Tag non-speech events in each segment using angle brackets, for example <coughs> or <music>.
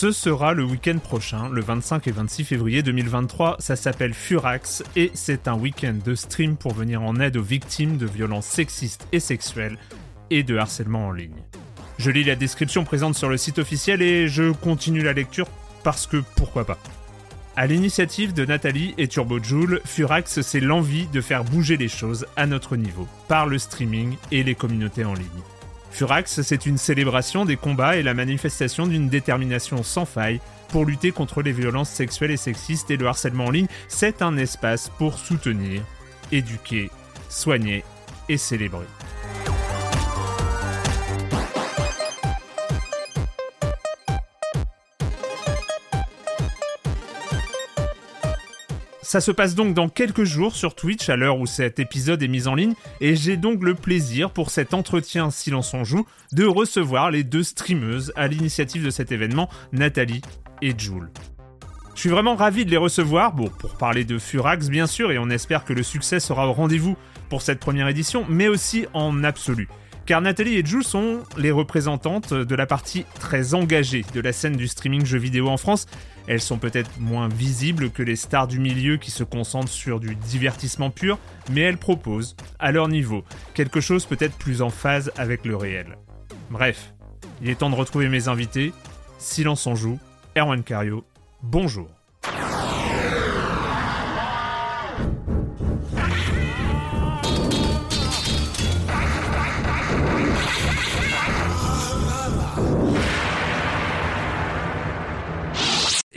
Ce sera le week-end prochain, le 25 et 26 février 2023. Ça s'appelle Furax et c'est un week-end de stream pour venir en aide aux victimes de violences sexistes et sexuelles et de harcèlement en ligne. Je lis la description présente sur le site officiel et je continue la lecture parce que pourquoi pas. À l'initiative de Nathalie et Turbo Joule, Furax c'est l'envie de faire bouger les choses à notre niveau par le streaming et les communautés en ligne. Furax, c'est une célébration des combats et la manifestation d'une détermination sans faille pour lutter contre les violences sexuelles et sexistes et le harcèlement en ligne. C'est un espace pour soutenir, éduquer, soigner et célébrer. Ça se passe donc dans quelques jours sur Twitch à l'heure où cet épisode est mis en ligne et j'ai donc le plaisir pour cet entretien Silence en joue de recevoir les deux streameuses à l'initiative de cet événement, Nathalie et Jules. Je suis vraiment ravi de les recevoir, pour parler de Furax bien sûr, et on espère que le succès sera au rendez-vous pour cette première édition, mais aussi en absolu. Car Nathalie et Jules sont les représentantes de la partie très engagée de la scène du streaming jeux vidéo en France. Elles sont peut-être moins visibles que les stars du milieu qui se concentrent sur du divertissement pur, mais elles proposent, à leur niveau, quelque chose peut-être plus en phase avec le réel. Bref, il est temps de retrouver mes invités. Silence en joue, Erwan Cario, bonjour.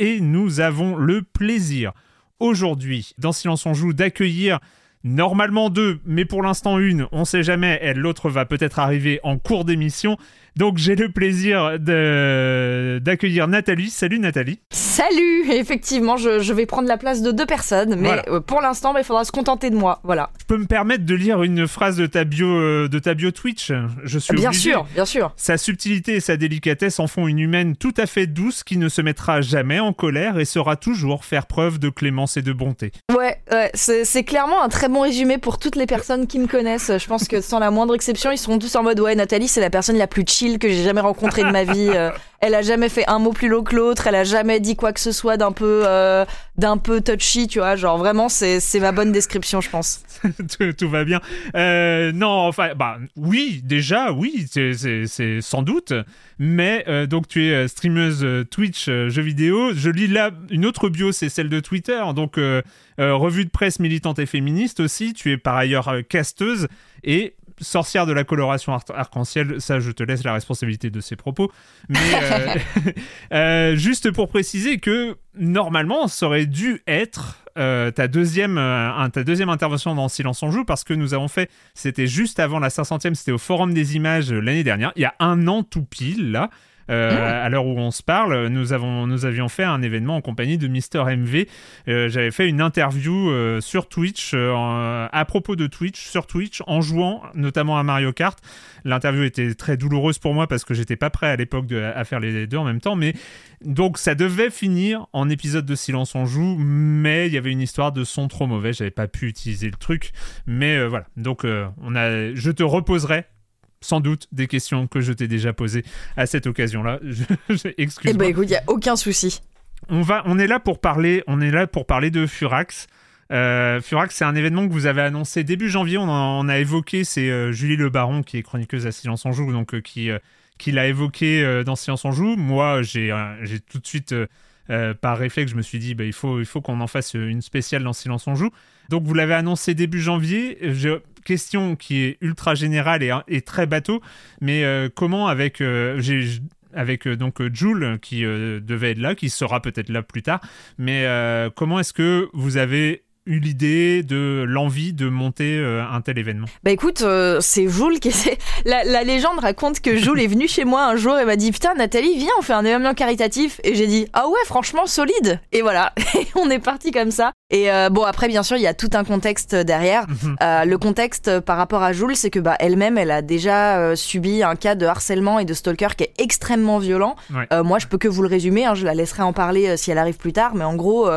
Et nous avons le plaisir aujourd'hui, dans Silence on joue, d'accueillir normalement deux, mais pour l'instant une, on sait jamais, l'autre va peut-être arriver en cours d'émission. Donc j'ai le plaisir d'accueillir Nathalie. Salut Nathalie. Salut Effectivement, je, je vais prendre la place de deux personnes, mais Voilà. euh, pour l'instant, bah, il faudra se contenter de moi. Voilà. Je peux me permettre de lire une phrase de ta bio, euh, de ta bio Twitch Je suis bien obligé. sûr, bien sûr. Sa subtilité et sa délicatesse en font une humaine tout à fait douce qui ne se mettra jamais en colère et saura toujours faire preuve de clémence et de bonté. Ouais, ouais, c'est c'est clairement un très bon résumé pour toutes les personnes qui me connaissent. Je pense que sans la moindre exception, ils seront tous en mode ouais, Nathalie, c'est la personne la plus chill que j'ai jamais rencontrée de ma vie. Euh, <laughs> elle a jamais fait un mot plus low que l'autre. Elle a jamais dit quoi que ce soit d'un peu, euh, d'un peu touchy, tu vois. Genre vraiment, c'est c'est ma bonne description, je pense. <laughs> tout, tout va bien. Euh, non, enfin, bah oui, déjà, oui, c'est- c'est c'est sans doute. Mais donc tu es streameuse Twitch jeux vidéo. Je lis là une autre bio, c'est celle de Twitter. Donc euh, euh, revue de presse militante et féministe aussi. Tu es par ailleurs casteuse et sorcière de la coloration ar- arc-en-ciel. Ça, je te laisse la responsabilité de ces propos. Mais <laughs> euh, <laughs> euh, juste pour préciser que normalement, ça aurait dû être euh, ta, deuxième, ta deuxième intervention dans Silence on joue parce que nous avons fait, c'était juste avant la 500e, c'était au Forum des images l'année dernière, il y a un an tout pile là. Euh, Ah. À l'heure où on se parle, nous, avons, nous avions fait un événement en compagnie de Mister MV. Euh, J'avais fait une interview euh, sur Twitch, à propos de Twitch, sur Twitch, en jouant notamment à Mario Kart. L'interview était très douloureuse pour moi parce que j'étais pas prêt à l'époque à faire les deux en même temps, mais donc ça devait finir en épisode de Silence on joue, mais il y avait une histoire de son trop mauvais, j'avais pas pu utiliser le truc, mais voilà. Donc on a, je te reposerai sans doute des questions que je t'ai déjà posées à cette occasion-là. <laughs> Je- Eh Excuse-moi. ben écoute, il y a aucun souci. On va, on est là pour parler, on est là pour parler de Furax. Euh, Furax, c'est un événement que vous avez annoncé début janvier. On, en- on a évoqué, c'est euh, Julie Le Baron qui est chroniqueuse à Silence en Joue, donc euh, qui, qui l'a évoqué dans Silence en Joue. Moi, j'ai, tout de suite, par réflexe, je me suis dit, bah, il faut, il faut qu'on en fasse une spéciale dans Silence en Joue. Donc, vous l'avez annoncé début janvier. Question qui est ultra générale et, très bateau, mais euh, comment avec, euh, avec euh, donc Jules qui devait être là, qui sera peut-être là plus tard, mais comment est-ce que vous avez eu l'idée de l'envie de monter euh, un tel événement. Bah écoute, euh, c'est Jules qui c'est <laughs> la, la légende raconte que Jules est venu chez moi un jour et m'a dit putain Nathalie viens on fait un événement caritatif. Et j'ai dit ah ouais franchement solide. Et voilà <laughs> et on est parti comme ça. Et euh, bon après bien sûr il y a tout un contexte derrière. Euh, le contexte par rapport à Jules c'est que bah elle-même elle a déjà subi un cas de harcèlement et de stalker qui est extrêmement violent. Ouais. Moi je peux que vous le résumer hein, je la laisserai en parler si elle arrive plus tard mais en gros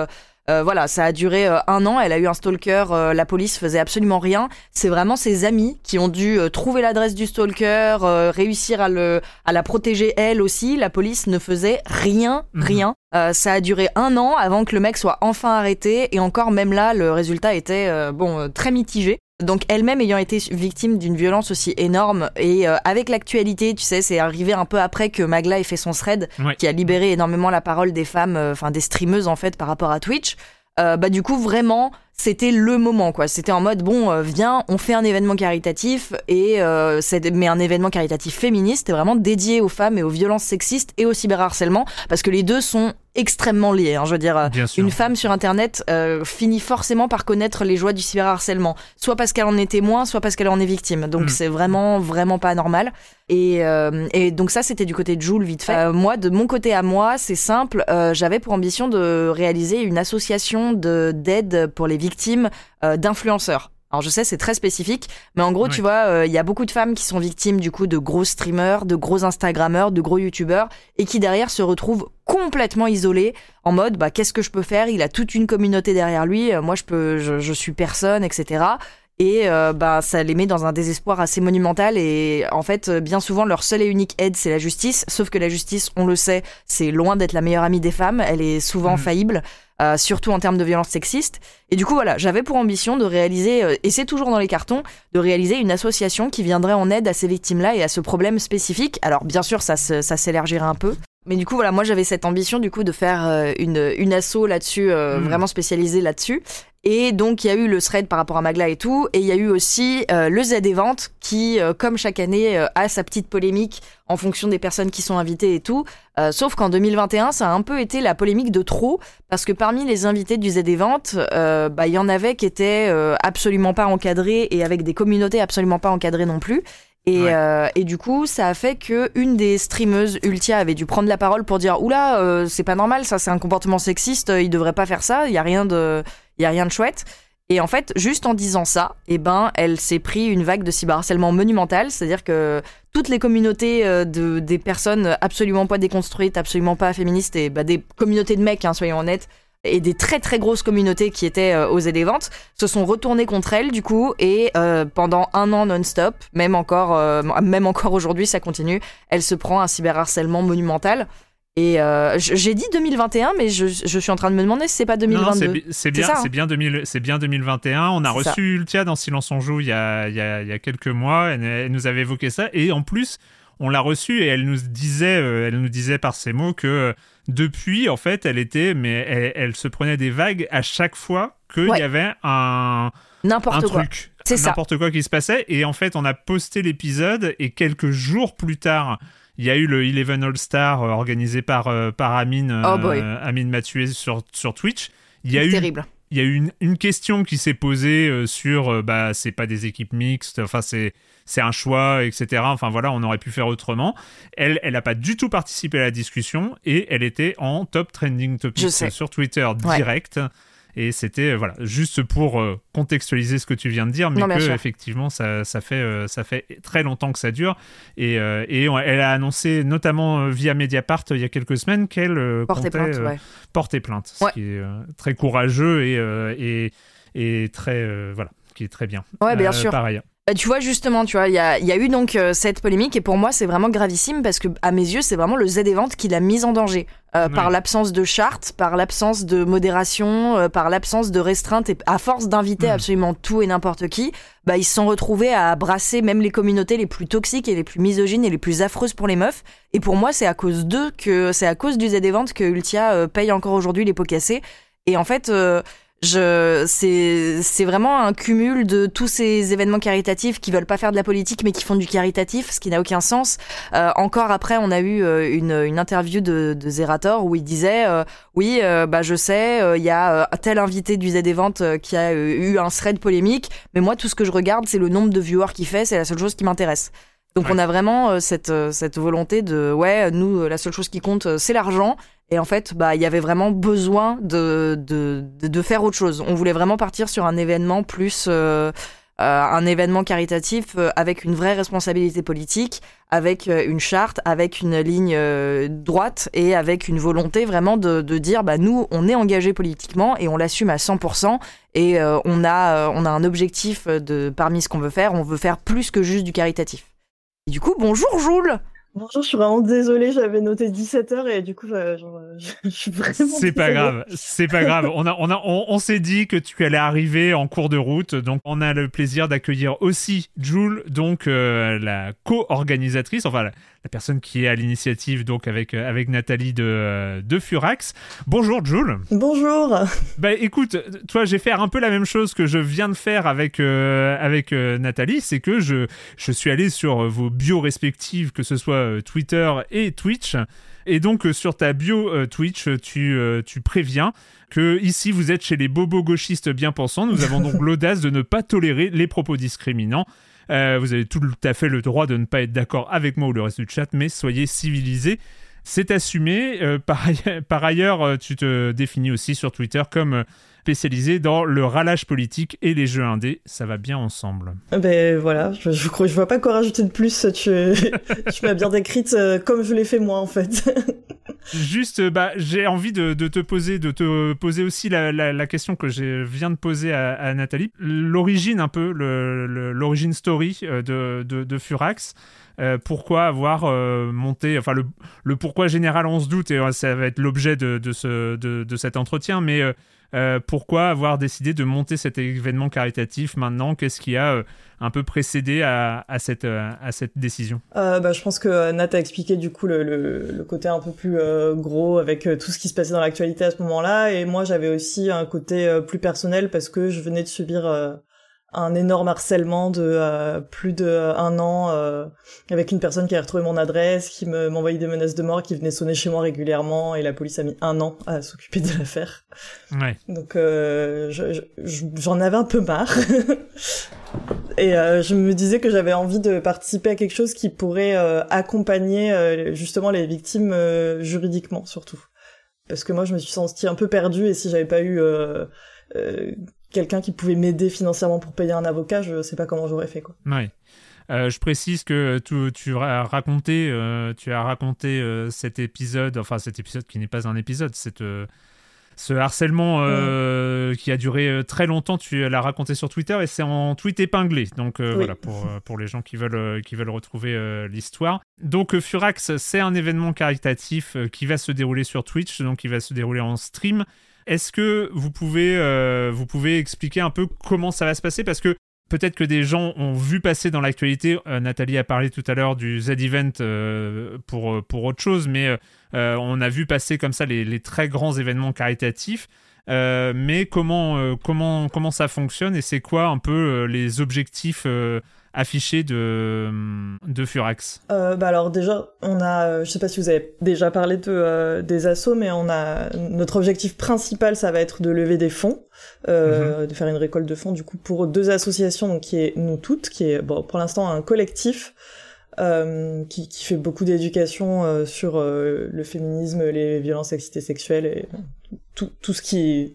euh, voilà, ça a duré euh, un an. Elle a eu un stalker. euh, la police faisait absolument rien. C'est vraiment ses amis qui ont dû euh, trouver l'adresse du stalker, euh, réussir à le à la protéger elle aussi. La police ne faisait rien, Mhm. rien. Euh, ça a duré un an avant que le mec soit enfin arrêté. Et encore, même là, le résultat était euh, bon euh, très mitigé. Donc elle-même ayant été victime d'une violence aussi énorme et euh, avec l'actualité, tu sais, c'est arrivé un peu après que Magla ait fait son thread Ouais. qui a libéré énormément la parole des femmes, euh, enfin des streameuses en fait par rapport à Twitch. Euh, bah du coup vraiment c'était le moment quoi. C'était en mode bon euh, viens on fait un événement caritatif et euh, c'est mais un événement caritatif féministe et vraiment dédié aux femmes et aux violences sexistes et au cyberharcèlement parce que les deux sont extrêmement liés. hein. je veux dire euh, une femme sur Internet euh, finit forcément par connaître les joies du cyberharcèlement, soit parce qu'elle en est témoin, soit parce qu'elle en est victime. Donc Mm. c'est vraiment, vraiment pas normal. Et, euh, et donc ça, c'était du côté de Jules, vite fait. Euh, moi, de mon côté à moi, c'est simple. euh, J'avais pour ambition de réaliser une association de d'aide pour les victimes euh, d'influenceurs. Alors je sais, c'est très spécifique, mais en gros, tu vois, euh, il y a beaucoup de femmes qui sont victimes du coup de gros streamers, de gros Instagrammeurs, de gros YouTubeurs, et qui derrière se retrouvent complètement isolées, en mode, bah qu'est-ce que je peux faire? Il a toute une communauté derrière lui, euh, moi je peux, je, je suis personne, etc. Et euh, bah ça les met dans un désespoir assez monumental. Et en fait, bien souvent, leur seule et unique aide, c'est la justice. Sauf que la justice, on le sait, c'est loin d'être la meilleure amie des femmes. Elle est souvent Mhm. faillible. Euh, surtout en termes de violence sexiste. Et du coup, voilà, j'avais pour ambition de réaliser, euh, et c'est toujours dans les cartons, de réaliser une association qui viendrait en aide à ces victimes-là et à ce problème spécifique. Alors, bien sûr, ça, ça s'élargirait un peu. Mais du coup, voilà, moi, j'avais cette ambition, du coup, de faire euh, une, une asso là-dessus, euh, Mm. vraiment spécialisée là-dessus. Et donc, il y a eu le thread par rapport à Magla et tout. Et il y a eu aussi euh, le Z Event qui, euh, comme chaque année, euh, a sa petite polémique en fonction des personnes qui sont invitées et tout. Euh, sauf qu'en 2021, ça a un peu été la polémique de trop. Parce que parmi les invités du Z Event, euh, bah, il y en avait qui étaient euh, absolument pas encadrés et avec des communautés absolument pas encadrées non plus. Et, Ouais. euh, et du coup, ça a fait que une des streameuses Ultia avait dû prendre la parole pour dire oula, euh, c'est pas normal, ça c'est un comportement sexiste, euh, il devrait pas faire ça, il y a rien de, il y a rien de chouette. Et en fait, juste en disant ça, eh ben, elle s'est pris une vague de cyberharcèlement monumentale, c'est-à-dire que toutes les communautés de, des personnes absolument pas déconstruites, absolument pas féministes, et bah, des communautés de mecs, hein, soyons honnêtes, et des très très grosses communautés qui étaient euh, aux ventes se sont retournées contre elle du coup et euh, pendant un an non-stop, même encore, euh, même encore aujourd'hui ça continue, elle se prend un cyberharcèlement monumental. Et euh, j'ai dit 2021, mais je, je suis en train de me demander si c'est pas Non, 2022. c'est bi- c'est bien, hein. bien, 2000 c'est bien 2021. On a C'est ça. reçu Ultia dans Silence on joue il y a, il y a, il y a quelques mois. Elle, elle nous avait évoqué ça. Et en plus, on l'a reçue et elle nous disait, euh, elle nous disait par ces mots que euh, depuis, en fait, elle était, mais elle, elle se prenait des vagues à chaque fois qu'il Ouais. y avait un, un N'importe quoi. truc, C'est ça. n'importe quoi qui se passait. Et en fait, on a posté l'épisode et quelques jours plus tard, il y a eu le Eleven All Star euh, organisé par, par Amine, Oh Amine Mathieu sur, sur Twitch. Il y a eu Terrible. il y a eu une, une question qui s'est posée euh, sur euh, bah c'est pas des équipes mixtes, enfin c'est c'est un choix, etc. Enfin voilà, on aurait pu faire autrement. Elle, elle n'a pas du tout participé à la discussion et elle était en top trending topic sur Twitter Ouais. direct. Et c'était voilà juste pour euh, contextualiser ce que tu viens de dire, mais Non, que sûr. effectivement ça, ça fait euh, ça fait très longtemps que ça dure. Et, euh, et on- elle a annoncé notamment via Mediapart il y a quelques semaines qu'elle comptait, plainte, ouais. porter plainte, ce qui est très courageux et, et, et très voilà, qui est très bien. Ouais, bien sûr. Par ailleurs. Bah, tu vois, justement, tu vois, il y a, il y a eu donc euh, cette polémique et pour moi, c'est vraiment gravissime parce que, à mes yeux, c'est vraiment le Z Event qui l'a mise en danger. Euh, Ouais. Par l'absence de charte, par l'absence de modération, euh, par l'absence de restreinte et à force d'inviter Mm. absolument tout et n'importe qui, bah, ils se sont retrouvés à brasser même les communautés les plus toxiques et les plus misogynes et les plus affreuses pour les meufs. Et pour moi, c'est à cause d'eux que, c'est à cause du Z Event que Ultia euh, paye encore aujourd'hui les pots cassés. Et en fait, euh, je, c'est, c'est vraiment un cumul de tous ces événements caritatifs qui veulent pas faire de la politique mais qui font du caritatif, ce qui n'a aucun sens. Euh, encore après, on a eu euh, une, une interview de, de Zerator où il disait euh, oui, euh, bah je sais, euh, il y a tel invité du Z Event euh, qui a eu un thread polémique, mais moi tout ce que je regarde c'est le nombre de viewers qu'il fait, c'est la seule chose qui m'intéresse. Donc Ouais. on a vraiment euh, cette, euh, cette volonté de ouais, nous euh, la seule chose qui compte c'est l'argent. Et en fait, bah, il y avait vraiment besoin de, de, de, faire autre chose. On voulait vraiment partir sur un événement plus, euh, euh, un événement caritatif euh, avec une vraie responsabilité politique, avec une charte, avec une ligne euh, droite et avec une volonté vraiment de, de dire, bah, nous, on est engagé politiquement et on l'assume à 100%. Et euh, on, a, euh, on a un objectif de, parmi ce qu'on veut faire, on veut faire plus que juste du caritatif. Et du coup, bonjour Joule Bonjour, je suis vraiment désolée, j'avais noté 17h et du coup, je, genre, je, <laughs> je suis vraiment. C'est pas grave, c'est pas grave. On a, on a, on, on s'est dit que tu allais arriver en cours de route, donc on a le plaisir d'accueillir aussi Jules, donc euh, la co-organisatrice, enfin la, personne qui est à l'initiative, donc avec euh, avec Nathalie de euh, de Furax. Bonjour Jules. Bonjour. Bah écoute, toi j'ai fait un peu la même chose que je viens de faire avec euh, avec euh, Nathalie, c'est que je je suis allé sur vos bios respectives, que ce soit Twitter et Twitch, et donc sur ta bio euh, Twitch, tu euh, tu préviens que ici vous êtes chez les bobos gauchistes bien pensants. Nous avons donc <laughs> l'audace de ne pas tolérer les propos discriminants. Euh, vous avez tout à fait le droit de ne pas être d'accord avec moi ou le reste du chat, mais soyez civilisés. C'est assumé. Euh, par, ailleurs, <laughs> euh, tu te définis aussi sur Twitter comme spécialisé dans le ralage politique et les jeux indés. Ça va bien ensemble. Ben voilà, je, je, je vois pas quoi rajouter de plus. Tu, <laughs> tu m'as bien décrite euh, comme je l'ai fait moi en fait. <laughs> Juste, euh, bah, j'ai envie de, de te poser, de te poser aussi la, la- la question que je viens de poser à, à Nathalie. L'origine un peu, l'origine story euh, de, de, de Furax. Euh, pourquoi avoir euh, monté, enfin le, pourquoi général on se doute et ça va être l'objet de, de, ce, de, de cet entretien, mais euh, pourquoi avoir décidé de monter cet événement caritatif maintenant? Qu'est-ce qui a un peu précédé à, à, cette, à cette décision? Bah, je pense que Nat a expliqué du coup le, le, côté un peu plus gros avec tout ce qui se passait dans l'actualité à ce moment-là. Et moi, j'avais aussi un côté plus personnel parce que je venais de subir un énorme harcèlement de euh, plus de euh, un an euh, avec une personne qui a retrouvé mon adresse, qui me m'envoyait des menaces de mort, qui venait sonner chez moi régulièrement. Et la police a mis un an à s'occuper de l'affaire. Ouais. Donc euh, je- je- je- j'en avais un peu marre. <laughs> Et euh, je me disais que j'avais envie de participer à quelque chose qui pourrait euh, accompagner euh, justement les victimes euh, juridiquement surtout. Parce que moi je me suis sentie un peu perdue et si j'avais pas eu euh, euh, quelqu'un qui pouvait m'aider financièrement pour payer un avocat, je sais pas comment j'aurais fait quoi. Ouais. Euh, je précise que tu, tu as raconté, euh, tu as raconté euh, cet épisode, enfin cet épisode qui n'est pas un épisode, cette, euh, ce harcèlement euh, qui a duré euh, très longtemps, tu l'as raconté sur Twitter et c'est en tweet épinglé. Donc euh, Oui. voilà, pour, euh, pour les gens qui veulent, euh, qui veulent retrouver euh, l'histoire. Donc euh, Furax, c'est un événement caritatif euh, qui va se dérouler sur Twitch, donc il va se dérouler en stream. Est-ce que vous pouvez, euh, vous pouvez expliquer un peu comment ça va se passer? Parce que peut-être que des gens ont vu passer dans l'actualité, euh, Nathalie a parlé tout à l'heure du Z-Event euh, pour, pour autre chose, mais on a vu passer comme ça les, les très grands événements caritatifs. Mais comment, comment, comment ça fonctionne et c'est quoi un peu les objectifs affichée de, de Furax euh, bah alors déjà, on a, je sais pas si vous avez déjà parlé de, des assos, mais on a notre objectif principal, ça va être de lever des fonds, mm-hmm. de faire une récolte de fonds du coup pour deux associations, donc qui est nous toutes, qui est bon pour l'instant un collectif euh, qui, qui, fait beaucoup d'éducation euh, sur euh, le féminisme, les violences sexistes sexuelles et tout, tout ce qui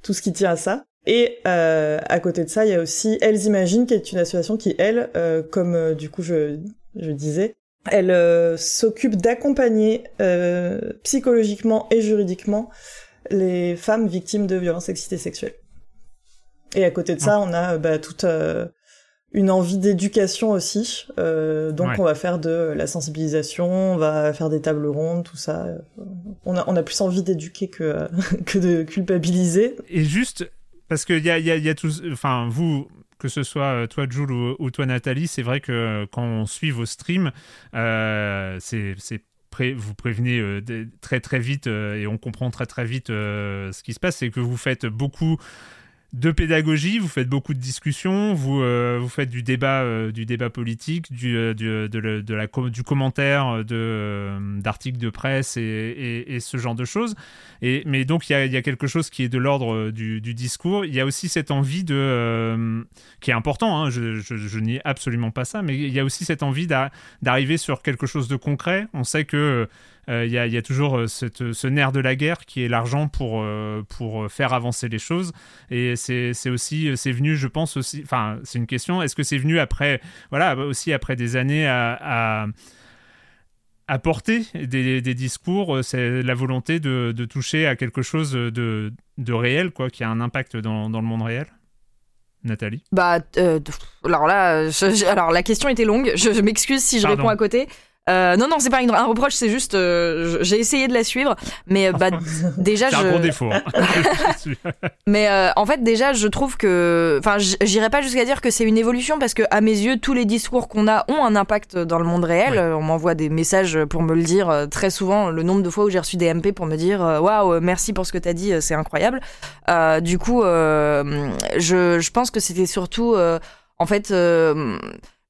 tout ce qui tient à ça. Et à côté de ça, il y a aussi Elles Imaginent, qui est une association qui, elle, comme du coup je, je disais, elle s'occupe d'accompagner psychologiquement et juridiquement les femmes victimes de violences sexistes et sexuelles. Et à côté de ça, on a bah, toute une envie d'éducation aussi. Euh, donc on va faire de la sensibilisation, on va faire des tables rondes, tout ça. On a, on a plus envie d'éduquer que, <laughs> que de culpabiliser. Et juste, parce qu'il y a, y, a. Enfin, vous, que ce soit euh, toi Jules ou, toi Nathalie, c'est vrai que quand on suit vos streams, euh, c'est vous prévenez euh, très très vite et on comprend très très vite ce qui se passe, c'est que vous faites beaucoup de pédagogie, vous faites beaucoup de discussions, vous, euh, vous faites du débat, euh, du débat politique, du, euh, du, de, la, du commentaire de, d'articles de presse et, et, ce genre de choses. Et, mais donc il y a, y a, quelque chose qui est de l'ordre du, du, discours. Il y a aussi cette envie de... qui est important, hein, je, je, je absolument pas ça, mais il y a aussi cette envie d'arriver sur quelque chose de concret. On sait que il euh, y, y, a toujours euh, cette, ce nerf de la guerre qui est l'argent pour, euh, pour faire avancer les choses. Et c'est aussi, c'est venu, je pense aussi, enfin, c'est une question, est-ce que c'est venu après, voilà, aussi après des années à, à porter des, des discours, c'est la volonté de, de, toucher à quelque chose de, de, réel, quoi, qui a un impact dans, dans le monde réel? Nathalie? Bah, alors là, alors la question était longue. Je, m'excuse si je réponds à côté. Euh, non, non, c'est pas un reproche, c'est juste euh, j'ai essayé de la suivre, mais euh, bah <laughs> déjà je. un gros défaut. Hein. <laughs> <laughs> mais en fait déjà je trouve que, enfin, j'irai pas jusqu'à dire que c'est une évolution parce que à mes yeux tous les discours qu'on a ont un impact dans le monde réel. On m'envoie des messages pour me le dire très souvent. Le nombre de fois où j'ai reçu des MP pour me dire waouh merci pour ce que t'as dit, c'est incroyable. du coup, je, je pense que c'était surtout en fait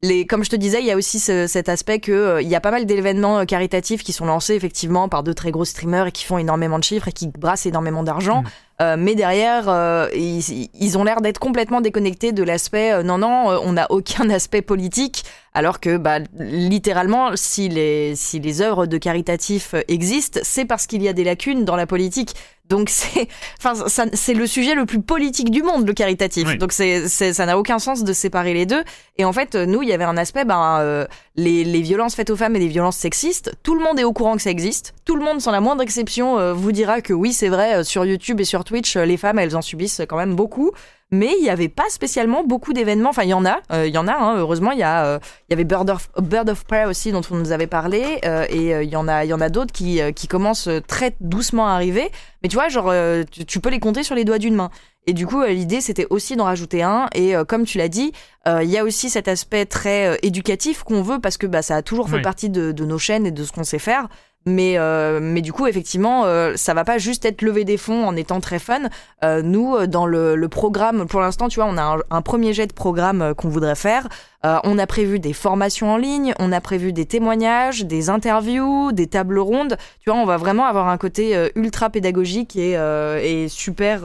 les, comme je te disais, il y a aussi cet aspect que euh, il y a pas mal d'événements euh, caritatifs qui sont lancés effectivement par de très gros streamers et qui font énormément de chiffres et qui brassent énormément d'argent. Mm. Euh, mais derrière, ils, ils, ont l'air d'être complètement déconnectés de l'aspect non non, on n'a aucun <laughs> aspect politique. Alors que bah, littéralement, si les si les œuvres de caritatifs existent, c'est parce qu'il y a des lacunes dans la politique. Donc <laughs> c'est, enfin, c'est le sujet le plus politique du monde, le caritatif. Donc c'est, ça n'a aucun sens de séparer les deux. Et en fait, nous, il y avait un aspect, ben, euh, les, les, violences faites aux femmes et les violences sexistes. Tout le monde est au courant que ça existe. Tout le monde, sans la moindre exception, euh, vous dira que oui, c'est vrai. Euh, sur YouTube et sur Twitch, les femmes, elles en subissent quand même beaucoup mais il n'y avait pas spécialement beaucoup d'événements. Enfin, il y en a, il y en a. Hein, heureusement, il y a, il y avait Bird of, Bird of Prey aussi dont on nous avait parlé, et il y en a, il y en a d'autres qui, qui commencent très doucement à arriver. Mais tu vois, genre, euh, tu, peux les compter sur les doigts d'une main. Et du coup, euh, l'idée, c'était aussi d'en rajouter un. Et euh, comme tu l'as dit, il y a aussi cet aspect très éducatif qu'on veut parce que bah, ça a toujours fait partie de, nos chaînes et de ce qu'on sait faire. Mais, mais du coup, effectivement, ça va pas juste être lever des fonds en étant très fun. nous, dans le, programme, pour l'instant, tu vois, on a un, premier jet de programme qu'on voudrait faire. Euh, on a prévu des formations en ligne, on a prévu des témoignages, des interviews, des tables rondes. Tu vois, on va vraiment avoir un côté euh, ultra pédagogique et, euh, super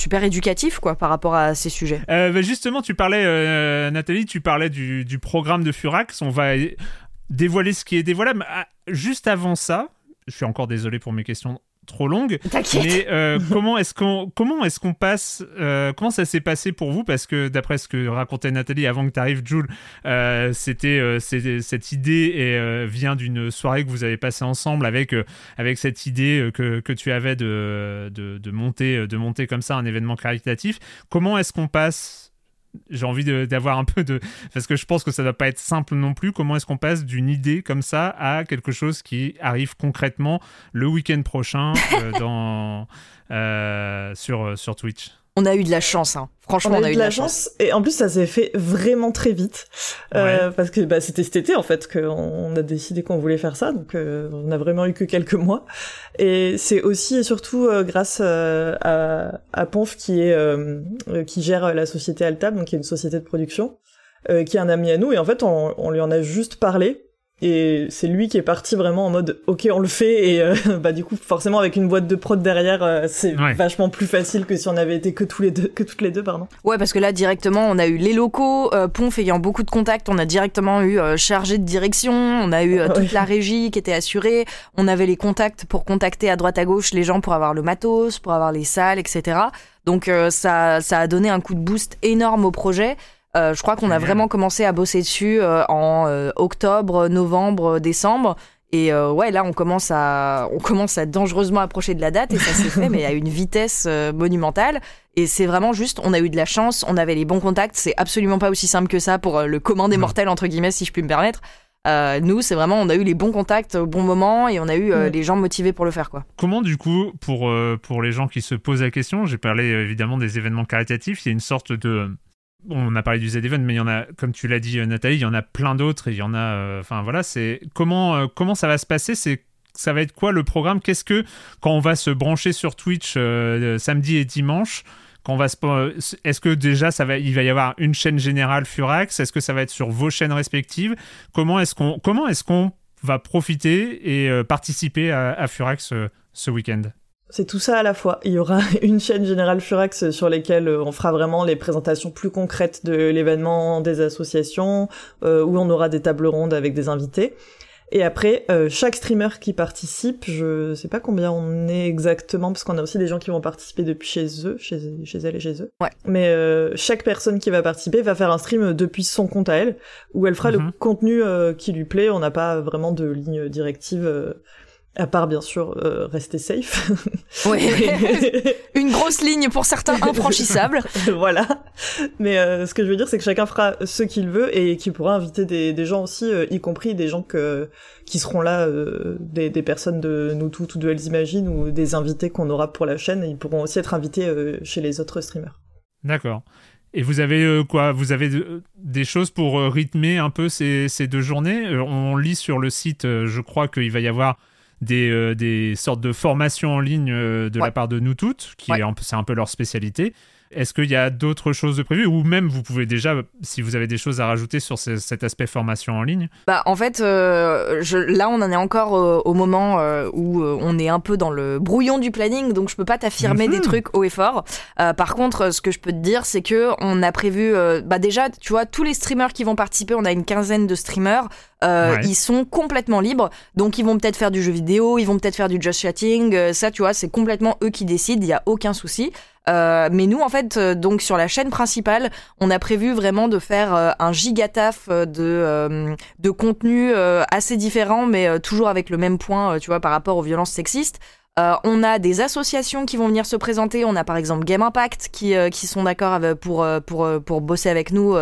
super éducatif quoi par rapport à ces sujets. Bah, justement, tu parlais, Nathalie, tu parlais du, du, programme de Furax. On va dévoiler ce qui est dévoilable. Ah, juste avant ça, je suis encore désolé pour mes questions trop longue. Mais euh, <laughs> comment est-ce qu'on comment est-ce qu'on passe euh, comment ça s'est passé pour vous? Parce que d'après ce que racontait Nathalie avant que tu arrives Jules, euh, c'était cette idée vient d'une soirée que vous avez passée ensemble avec avec cette idée que, que tu avais de, de, de monter de monter comme ça un événement caritatif. Comment est-ce qu'on passe j'ai envie d'avoir un peu de parce que je pense que ça ne doit pas être simple non plus. Comment est-ce qu'on passe d'une idée comme ça à quelque chose qui arrive concrètement le week-end prochain euh, euh, sur sur Twitch? On a eu de la chance, hein. Franchement, on a, eu de la, chance. Et en plus, ça s'est fait vraiment très vite. Euh, parce que bah, c'était cet été, en fait, qu'on a décidé qu'on voulait faire ça. Donc, euh, on a vraiment eu que quelques mois. Et c'est aussi et surtout euh, grâce euh, à, à Ponf, qui, est, qui gère la société Altab, donc qui est une société de production. qui est un ami à nous, et en fait, on, on lui en a juste parlé. Et c'est lui qui est parti vraiment en mode ok on le fait et euh, <laughs> bah du coup forcément avec une boîte de prod derrière euh, c'est vachement plus facile que si on avait été que tous les deux que toutes les deux pardon. Ouais parce que là directement on a eu les locaux euh, Ponf ayant beaucoup de contacts on a directement eu chargé de direction on a eu <laughs> toute la régie qui était assurée on avait les contacts pour contacter à droite à gauche les gens pour avoir le matos pour avoir les salles etc. Donc ça ça a donné un coup de boost énorme au projet. Euh, je crois qu'on a vraiment commencé à bosser dessus euh, en euh, octobre, novembre, décembre. Et ouais, là, on commence à, on commence à dangereusement approcher de la date et ça s'est fait, <laughs> mais à une vitesse monumentale. Et c'est vraiment juste, on a eu de la chance, on avait les bons contacts. C'est absolument pas aussi simple que ça pour le commun des mortels entre guillemets, si je puis me permettre. nous, c'est vraiment, on a eu les bons contacts au bon moment et on a eu les gens motivés pour le faire, quoi. Comment, du coup, pour pour les gens qui se posent la question, j'ai parlé évidemment des événements caritatifs. Il y a une sorte de on a parlé du Z-Event, mais il y en a, comme tu l'as dit, euh, Nathalie, il y en a plein d'autres il y en a. Euh, enfin voilà, c'est comment euh, comment ça va se passer? C'est ça va être quoi le programme? Qu'est-ce que quand on va se brancher sur Twitch samedi et dimanche est-ce que déjà ça va, il va y avoir une chaîne générale Furax? Est-ce que ça va être sur vos chaînes respectives? Comment est-ce qu'on va profiter et participer à, Furax ce week-end? C'est tout ça à la fois. Il y aura <laughs> une chaîne générale Furax sur lesquelles euh, on fera vraiment les présentations plus concrètes de l'événement, des associations, euh, où on aura des tables rondes avec des invités. Et après, euh, chaque streamer qui participe, je sais pas combien on est exactement, parce qu'on a aussi des gens qui vont participer depuis chez eux, chez, chez elle et chez eux. Ouais. Mais chaque personne qui va participer va faire un stream depuis son compte à elle, où elle fera le mhm. contenu qui lui plaît. On n'a pas vraiment de ligne directive à part bien sûr euh, rester safe. <laughs> Oui. <laughs> Une grosse ligne pour certains infranchissable. <laughs> voilà. Mais euh, ce que je veux dire, c'est que chacun fera ce qu'il veut et qu'il pourra inviter des, des gens aussi, euh, y compris des gens que, qui seront là, des, des, personnes de nous toutes ou de Elles Imaginent ou des invités qu'on aura pour la chaîne. Et ils pourront aussi être invités chez les autres streamers. D'accord. Et vous avez quoi? Vous avez des choses pour rythmer un peu ces, ces deux journées? On lit sur le site, je crois qu'il va y avoir des, euh, des sortes de formations en ligne euh, de la part de nous toutes, qui est c'est un peu leur spécialité. Est-ce qu'il y a d'autres choses de prévues? Ou même vous pouvez déjà, si vous avez des choses à rajouter sur cet aspect formation en ligne? Bah en fait, euh, je, là on en est encore euh, au moment euh, où on est un peu dans le brouillon du planning, donc je peux pas t'affirmer des mhm. trucs haut et fort. par contre, ce que je peux te dire, c'est que on a prévu, bah déjà, tu vois, tous les streamers qui vont participer, on a une quinzaine de streamers. Ils sont complètement libres, donc ils vont peut-être faire du jeu vidéo, ils vont peut-être faire du just chatting. ça, tu vois, c'est complètement eux qui décident. Il y a aucun souci. Euh, mais nous, en fait, euh, donc sur la chaîne principale, on a prévu vraiment de faire euh, un gigataf de de contenu assez différent, mais toujours avec le même point, tu vois, par rapport aux violences sexistes. on a des associations qui vont venir se présenter. On a par exemple Game Impact qui, qui sont d'accord pour, pour, pour bosser avec nous.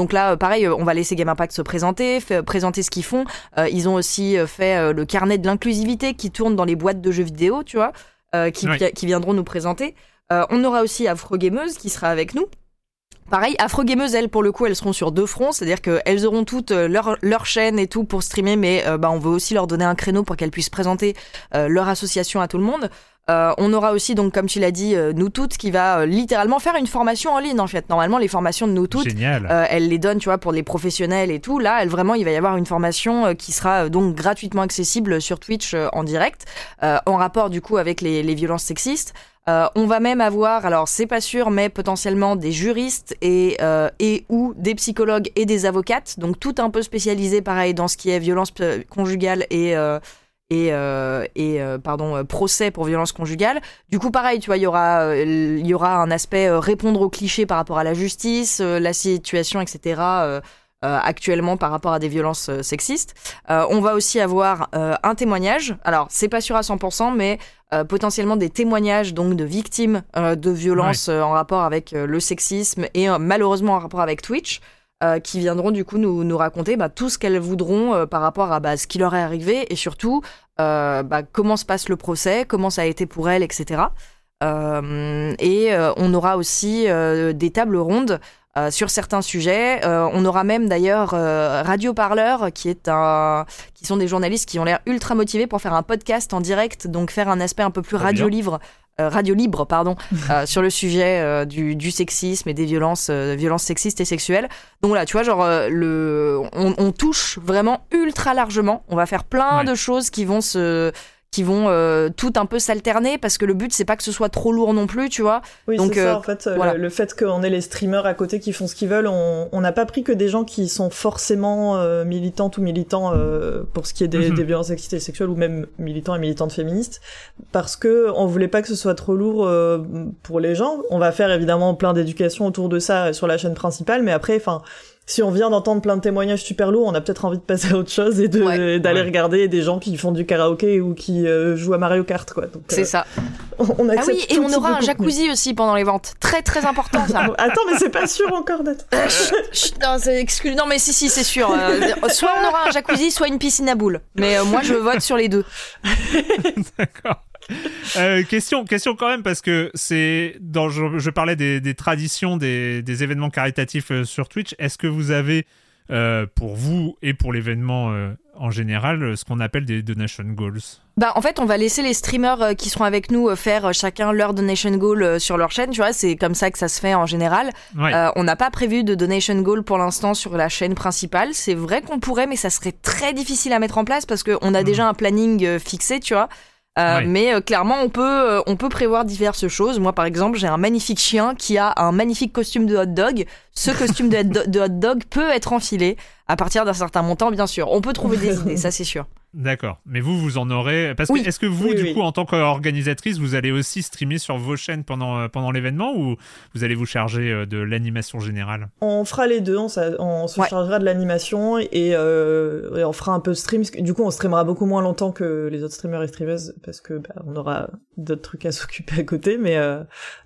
Donc là, pareil, on va laisser Game Impact se présenter, présenter ce qu'ils font. ils ont aussi fait le carnet de l'inclusivité qui tourne dans les boîtes de jeux vidéo, tu vois, qui, qui viendront nous présenter. Euh, on aura aussi Afro Gameuse qui sera avec nous. Pareil, Afro Gameuse, elles, pour le coup, elles seront sur deux fronts, c'est-à-dire qu'elles auront toutes euh, leur, leur chaîne et tout pour streamer, mais euh, bah, on veut aussi leur donner un créneau pour qu'elles puissent présenter leur association à tout le monde. On aura aussi, donc, comme tu l'as dit, Nous Toutes, qui va littéralement faire une formation en ligne, en fait. Normalement, les formations de Nous Toutes, elle les donne, tu vois, pour les professionnels et tout. Là, elle, vraiment, il va y avoir une formation qui sera donc gratuitement accessible sur Twitch en direct, en rapport, du coup, avec les, les violences sexistes. Euh, on va même avoir, alors c'est pas sûr, mais potentiellement des juristes et, euh, et ou des psychologues et des avocates, donc tout un peu spécialisé pareil dans ce qui est violence conjugale et euh, et, et pardon procès pour violence conjugale. Du coup pareil, tu vois, il y aura il y aura un aspect répondre aux clichés par rapport à la justice, la situation, etc. actuellement par rapport à des violences sexistes. on va aussi avoir un témoignage. Alors c'est pas sûr à 100%, mais euh, potentiellement des témoignages donc de victimes euh, de violences euh, en rapport avec le sexisme et malheureusement en rapport avec Twitch. Qui viendront du coup nous, nous raconter bah, tout ce qu'elles voudront par rapport à bah, ce qui leur est arrivé et surtout bah, comment se passe le procès, comment ça a été pour elles, etc. et on aura aussi des tables rondes euh, sur certains sujets. Euh, on aura même d'ailleurs euh, Radio Parleur, qui est un, qui sont des journalistes qui ont l'air ultra motivés pour faire un podcast en direct, donc faire un aspect un peu plus radio livre Radio Libre, pardon, <laughs> sur le sujet du, du, sexisme et des violences, violences sexistes et sexuelles. Donc voilà, tu vois, genre, le, on, on, touche vraiment ultra largement. On va faire plein de choses qui vont se qui vont euh, tout un peu s'alterner parce que le but c'est pas que ce soit trop lourd non plus, tu vois. Oui, Donc ça, euh, en fait, le, fait qu'on ait les streamers à côté qui font ce qu'ils veulent, on n'a pas pris que des gens qui sont forcément euh, militantes ou militants pour ce qui est des, mhm. des, violences sexistes et sexuelles ou même militants et militantes féministes parce que on voulait pas que ce soit trop lourd pour les gens. On va faire évidemment plein d'éducation autour de ça sur la chaîne principale, mais après, enfin si on vient d'entendre plein de témoignages super lourds, on a peut-être envie de passer à autre chose et de d'aller regarder des gens qui font du karaoké ou qui euh, jouent à Mario Kart quoi. C'est euh, ça. On, ah oui, et on aura un jacuzzi aussi pendant les ventes. Très très important ça. <laughs> Attends, mais c'est pas sûr encore d'être. Euh, non, c'est non mais si si, c'est sûr. soit on aura un jacuzzi, soit une piscine à boules. Mais moi je vote sur les deux. <laughs> D'accord. Euh, question, question quand même parce que c'est dans je, parlais des, traditions des, événements caritatifs euh, sur Twitch. Est-ce que vous avez euh, pour vous et pour l'événement en général ce qu'on appelle des donation goals? Bah, en fait, on va laisser les streamers qui seront avec nous faire chacun leur donation goal sur leur chaîne. Tu vois, c'est comme ça que ça se fait en général. on n'a pas prévu de donation goal pour l'instant sur la chaîne principale. C'est vrai qu'on pourrait, mais ça serait très difficile à mettre en place parce qu'on a hmm. déjà un planning fixé, tu vois. Euh, mais euh, clairement, on peut, euh, on peut prévoir diverses choses. Moi, par exemple, j'ai un magnifique chien qui a un magnifique costume de hot dog. Ce costume de hot dog peut être enfilé à partir d'un certain montant, bien sûr. On peut trouver des <laughs> idées, ça c'est sûr. D'accord. Mais vous, vous en aurez. Parce que est-ce que vous, du coup, en tant qu'organisatrice, vous allez aussi streamer sur vos chaînes pendant, euh, pendant l'événement ou vous allez vous charger euh, de l'animation générale? On fera les deux. On, se chargera de l'animation euh, et, on fera un peu de stream. Du coup, on streamera beaucoup moins longtemps que les autres streamers et streameuses parce que bah, on aura d'autres trucs à <laughs> s'occuper à côté. Mais,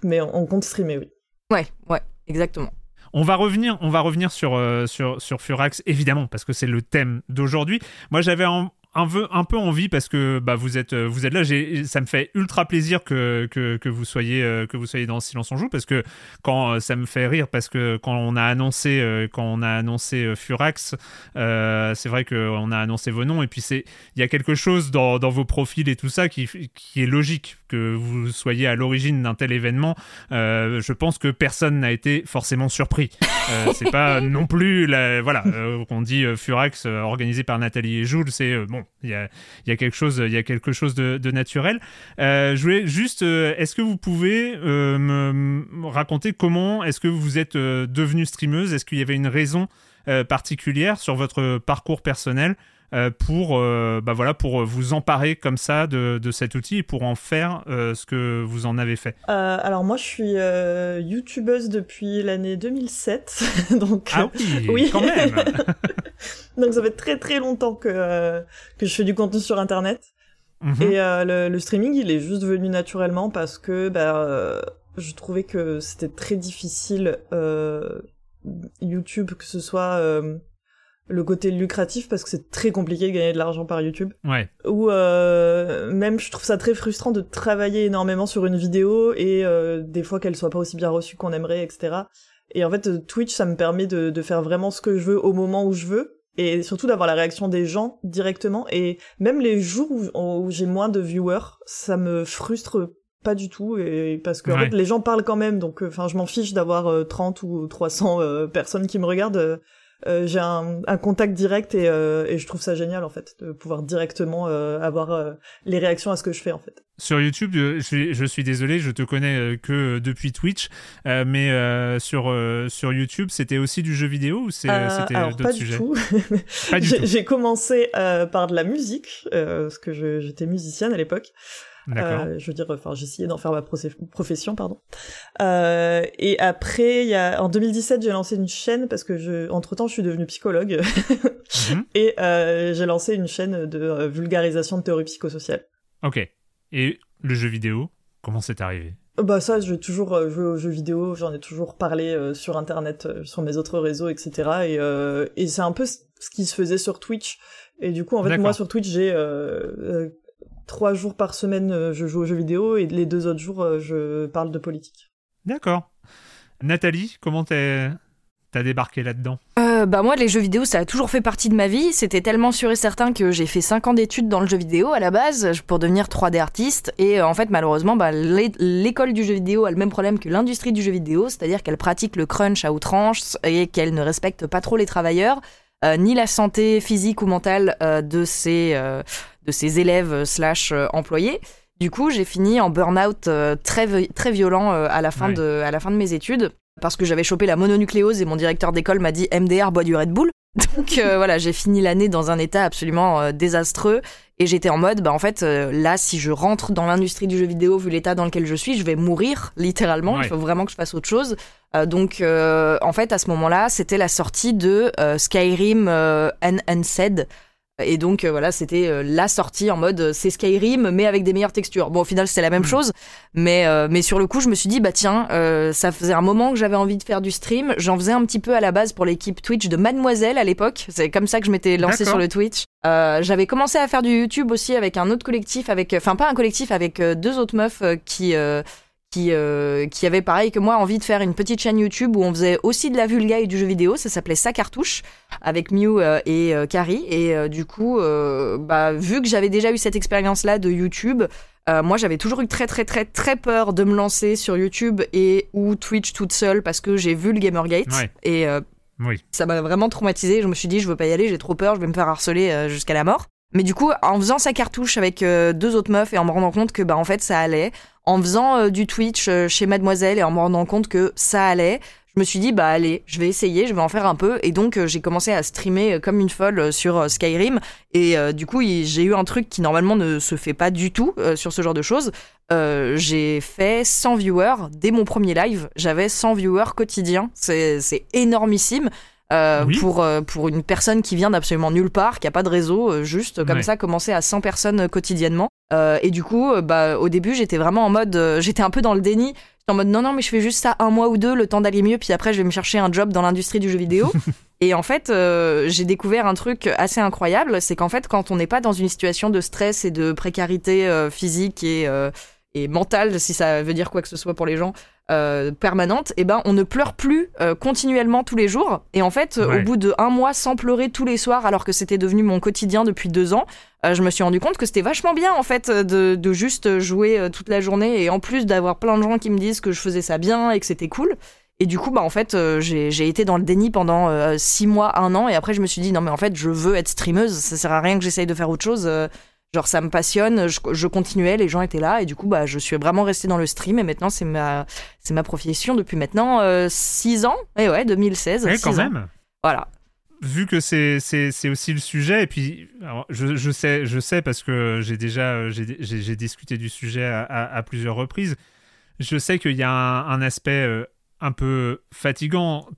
mais on compte streamer, oui. Ouais, ouais, exactement. On va revenir, on va revenir sur, sur, sur Furax, évidemment, parce que c'est le thème d'aujourd'hui. Moi, j'avais un, un peu, envie parce que bah, vous, êtes, euh, vous êtes là. Ça me fait ultra plaisir que, que, que, vous, soyez, euh, que vous soyez dans Silence on Joue parce que quand euh, ça me fait rire parce que quand on a annoncé, quand on a annoncé Furax, c'est vrai qu'on a annoncé vos noms et puis il y a quelque chose dans, dans, vos profils et tout ça qui, qui est logique que vous soyez à l'origine d'un tel événement. je pense que personne n'a été forcément surpris. <laughs> c'est pas non plus la, voilà, qu'on dit Furax organisé par Nathalie et Jules, c'est bon il y a, quelque chose, il y a quelque chose de, naturel. Euh, je voulais juste, euh, est-ce que vous pouvez euh, me, raconter comment est-ce que vous êtes devenue streameuse? Est-ce qu'il y avait une raison particulière sur votre parcours personnel? Pour, bah voilà, pour vous emparer comme ça de, cet outil et pour en faire ce que vous en avez fait Alors moi je suis youtubeuse depuis l'année 2007. <laughs> donc, ah oui, oui. quand même <laughs> Donc ça fait très très longtemps que, euh, que je fais du contenu sur Internet. Mhm. Et euh, le, streaming, il est juste venu naturellement parce que bah, euh, je trouvais que c'était très difficile YouTube, que ce soit le côté lucratif parce que c'est très compliqué de gagner de l'argent par YouTube. Ouais. Ou même je trouve ça très frustrant de travailler énormément sur une vidéo et des fois qu'elle soit pas aussi bien reçue qu'on aimerait, etc. Et en fait Twitch ça me permet de, de, faire vraiment ce que je veux au moment où je veux et surtout d'avoir la réaction des gens directement et même les jours où, j'ai moins de viewers ça me frustre pas du tout et parce que en fait, les gens parlent quand même donc euh, enfin je m'en fiche d'avoir 30 euh, ou 300 euh, personnes qui me regardent j'ai un, un, contact direct et, et, je trouve ça génial en fait de pouvoir directement avoir les réactions à ce que je fais en fait sur YouTube, je suis, je suis, désolé, je te connais euh, que depuis Twitch, euh, mais euh, sur, sur YouTube, c'était aussi du jeu vidéo ou c'était d'autres sujets? <laughs> Pas du tout. J'ai commencé par de la musique, parce que j'étais musicienne à l'époque. Euh, je veux dire, enfin, j'ai essayé d'en faire ma profession, pardon. Euh, et après, il y a, en 2017, j'ai lancé une chaîne parce que je, entre temps, je suis devenue psychologue mhm. <laughs> et j'ai lancé une chaîne de vulgarisation de théorie psychosociale. Ok. Et le jeu vidéo, comment c'est arrivé? Bah ça, je vais toujours euh, jouer aux jeux vidéo, j'en ai toujours parlé euh, sur internet, euh, sur mes autres réseaux, etc. Et, et c'est un peu ce qui se faisait sur Twitch. Et du coup, en fait, moi sur Twitch, j'ai trois jours par semaine, je joue aux jeux vidéo, et les deux autres jours, je parle de politique. D'accord. Nathalie, comment t'es t'as débarqué là-dedans? Euh, Bah moi, les jeux vidéo, ça a toujours fait partie de ma vie. C'était tellement sûr et certain que j'ai fait 5 ans d'études dans le jeu vidéo à la base pour devenir 3D artiste. Et euh, en fait, malheureusement, bah, l'école du jeu vidéo a le même problème que l'industrie du jeu vidéo, c'est-à-dire qu'elle pratique le crunch à outrance et qu'elle ne respecte pas trop les travailleurs, euh, ni la santé physique ou mentale de, ses, de ses élèves slash employés. Du coup, j'ai fini en burn-out très, très violent à, la fin de, à la fin de mes études parce que j'avais chopé la mononucléose et mon directeur d'école m'a dit MDR bois du Red Bull. <laughs> Donc euh, voilà, j'ai fini l'année dans un état absolument euh, désastreux et j'étais en mode bah en fait euh, là si je rentre dans l'industrie du jeu vidéo vu l'état dans lequel je suis, je vais mourir <laughs> littéralement, il faut vraiment que je fasse autre chose. donc en fait à ce moment-là, c'était la sortie de Skyrim Unsaid et donc euh, voilà, c'était euh, la sortie en mode euh, c'est Skyrim mais avec des meilleures textures. Bon au final c'était la même hmm. chose, mais mais sur le coup je me suis dit bah tiens ça faisait un moment que j'avais envie de faire du stream. J'en faisais un petit peu à la base pour l'équipe Twitch de Mademoiselle à l'époque. C'est comme ça que je m'étais lancée sur le Twitch. j'avais commencé à faire du YouTube aussi avec un autre collectif, avec enfin pas un collectif avec deux autres meufs qui qui, euh, qui avait pareil que moi envie de faire une petite chaîne YouTube où on faisait aussi de la vulga et du jeu vidéo. Ça s'appelait Sa Cartouche avec Mew euh, et euh, Carrie. Et du coup, bah, vu que j'avais déjà eu cette expérience-là de YouTube, moi j'avais toujours eu très très très très peur de me lancer sur YouTube et ou Twitch toute seule parce que j'ai vu le Gamergate et oui. ça m'a vraiment traumatisé. Je me suis dit je veux pas y aller, j'ai trop peur, je vais me faire harceler jusqu'à la mort. Mais du coup, en faisant sa cartouche avec deux autres meufs et en me rendant compte que bah en fait ça allait, en faisant euh, du Twitch euh, chez Mademoiselle et en me rendant compte que ça allait, je me suis dit bah allez, je vais essayer, je vais en faire un peu et donc euh, j'ai commencé à streamer comme une folle sur Skyrim et du coup j'ai eu un truc qui normalement ne se fait pas du tout sur ce genre de choses. j'ai fait 100 viewers dès mon premier live, j'avais 100 viewers quotidiens, c'est énormissime. Pour, pour une personne qui vient d'absolument nulle part, qui a pas de réseau, juste comme ça, commencer à 100 personnes quotidiennement. Et du coup, bah, au début, j'étais vraiment en mode, j'étais un peu dans le déni. J'étais en mode, non, non, mais je fais juste ça un mois ou deux, le temps d'aller mieux, puis après, je vais me chercher un job dans l'industrie du jeu vidéo. <laughs> et en fait, j'ai découvert un truc assez incroyable, c'est qu'en fait, quand on n'est pas dans une situation de stress et de précarité physique et, et mentale, si ça veut dire quoi que ce soit pour les gens, euh, permanente, et eh ben on ne pleure plus euh, continuellement tous les jours. Et en fait, au bout de un mois sans pleurer tous les soirs, alors que c'était devenu mon quotidien depuis deux ans, euh, je me suis rendu compte que c'était vachement bien en fait de, de juste jouer toute la journée et en plus d'avoir plein de gens qui me disent que je faisais ça bien et que c'était cool. Et du coup, bah en fait, j'ai été dans le déni pendant six mois, un an, et après je me suis dit non mais en fait je veux être streameuse, ça sert à rien que j'essaye de faire autre chose. Genre ça me passionne, je, continuais, les gens étaient là et du coup bah je suis vraiment restée dans le stream et maintenant c'est ma c'est ma profession depuis maintenant 6 euh, ans. Et ouais, 2016. Ouais, quand même. Voilà. Vu que c'est aussi le sujet et puis je, je, sais je sais parce que j'ai déjà j'ai discuté du sujet à, à, plusieurs reprises. Je sais qu'il y a un, un aspect euh, un peu fatigant.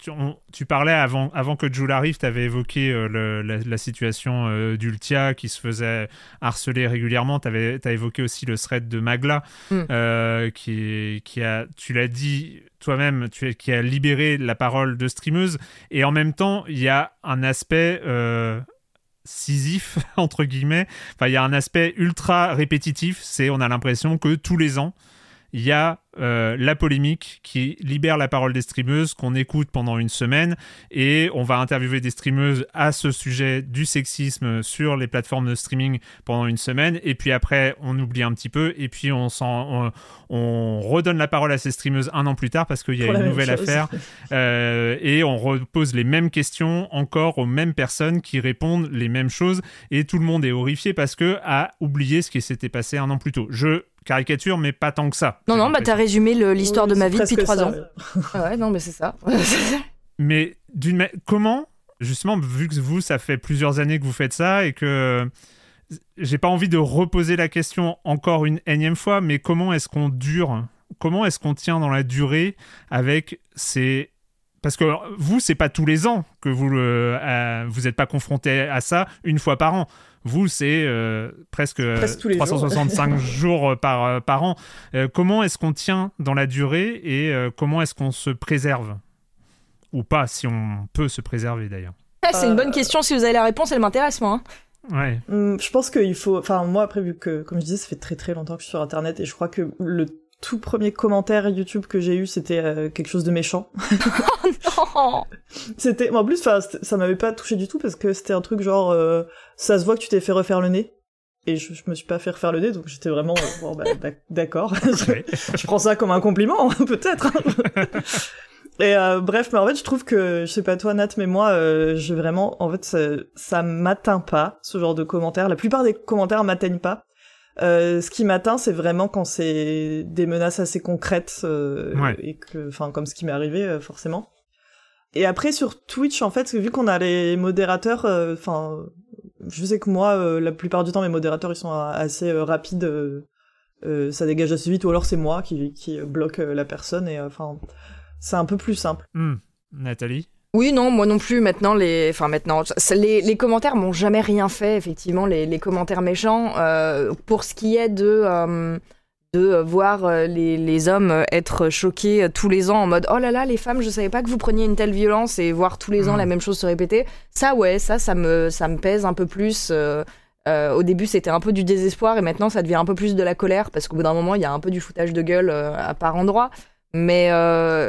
Tu, parlais avant, avant que Jules arrive, tu avais évoqué euh, la, situation euh, d'Ultia qui se faisait harceler régulièrement. Tu as évoqué aussi le thread de Magla mm. euh, qui, qui a, tu l'as dit toi-même, qui a libéré la parole de streameuse. Et en même temps, il y a un aspect sisif, <laughs> entre guillemets. Enfin, il y a un aspect ultra répétitif. C'est, on a l'impression que tous les ans, il y a euh, la polémique qui libère la parole des streameuses qu'on écoute pendant une semaine. Et on va interviewer des streameuses à ce sujet du sexisme sur les plateformes de streaming pendant une semaine. Et puis après on oublie un petit peu. Et puis on, on, redonne la parole à ces streameuses un an plus tard parce qu'il y a une nouvelle affaire. Euh, et on repose les mêmes questions encore aux mêmes personnes qui répondent les mêmes choses. Et tout le monde est horrifié parce que a oublié ce qui s'était passé un an plus tôt. Je caricature, mais pas tant que ça. Non, non, bah t'as résumé l'histoire de ma vie depuis trois ans. Ouais, non, mais c'est ça. <laughs> mais d'une comment, justement, vu que vous, ça fait plusieurs années que vous faites ça et que j'ai pas envie de reposer la question encore une énième fois, mais comment est-ce qu'on dure? Comment est-ce qu'on tient dans la durée avec ces parce que vous, c'est pas tous les ans que vous euh, vous n'êtes pas confronté à ça une fois par an. Vous, c'est euh, presque, 365 <laughs> jours, euh, par, euh, par an. comment est-ce qu'on tient dans la durée et comment est-ce qu'on se préserve? Ou pas, si on peut se préserver d'ailleurs. Ah, c'est une bonne question. Si vous avez la réponse, elle m'intéresse, moi. Hein. Ouais. Hum, je pense qu'il faut. Enfin, moi, après, vu que, comme je disais, ça fait très très longtemps que je suis sur Internet et je crois que le tout premier commentaire YouTube que j'ai eu, c'était euh, quelque chose de méchant. <laughs> non c'était, en plus, ça m'avait pas touché du tout parce que c'était un truc genre, euh, ça se voit que tu t'es fait refaire le nez. Et je, je me suis pas fait refaire le nez, donc j'étais vraiment, euh, bon, bah, d'ac- d'accord. <laughs> Je prends ça comme un compliment, <laughs> peut-être. Et euh, bref, mais en fait, je trouve que, je sais pas toi Nat, mais moi, euh, j'ai vraiment, en fait, ça, ça m'atteint pas, ce genre de commentaires. La plupart des commentaires m'atteignent pas. Euh, ce qui m'atteint, c'est vraiment quand c'est des menaces assez concrètes, euh, Ouais. et que, enfin, comme ce qui m'est arrivé, euh, forcément. Et après, sur Twitch, en fait, vu qu'on a les modérateurs, enfin, je sais que moi, la plupart du temps, mes modérateurs, ils sont assez rapides, ça dégage assez vite, ou alors c'est moi qui, qui bloque la personne, et enfin, c'est un peu plus simple. Hmm. Nathalie? Oui, non, moi non plus. Maintenant, les, enfin maintenant, les, les commentaires m'ont jamais rien fait. Effectivement, les, les commentaires méchants. Euh, pour ce qui est de euh, de voir euh, les, les hommes être choqués tous les ans en mode oh là là les femmes je savais pas que vous preniez une telle violence et voir tous les ans Mm. la même chose se répéter ça ouais ça ça me ça me pèse un peu plus euh, euh, au début c'était un peu du désespoir et maintenant ça devient un peu plus de la colère parce qu'au bout d'un moment il y a un peu du foutage de gueule euh, à part endroit mais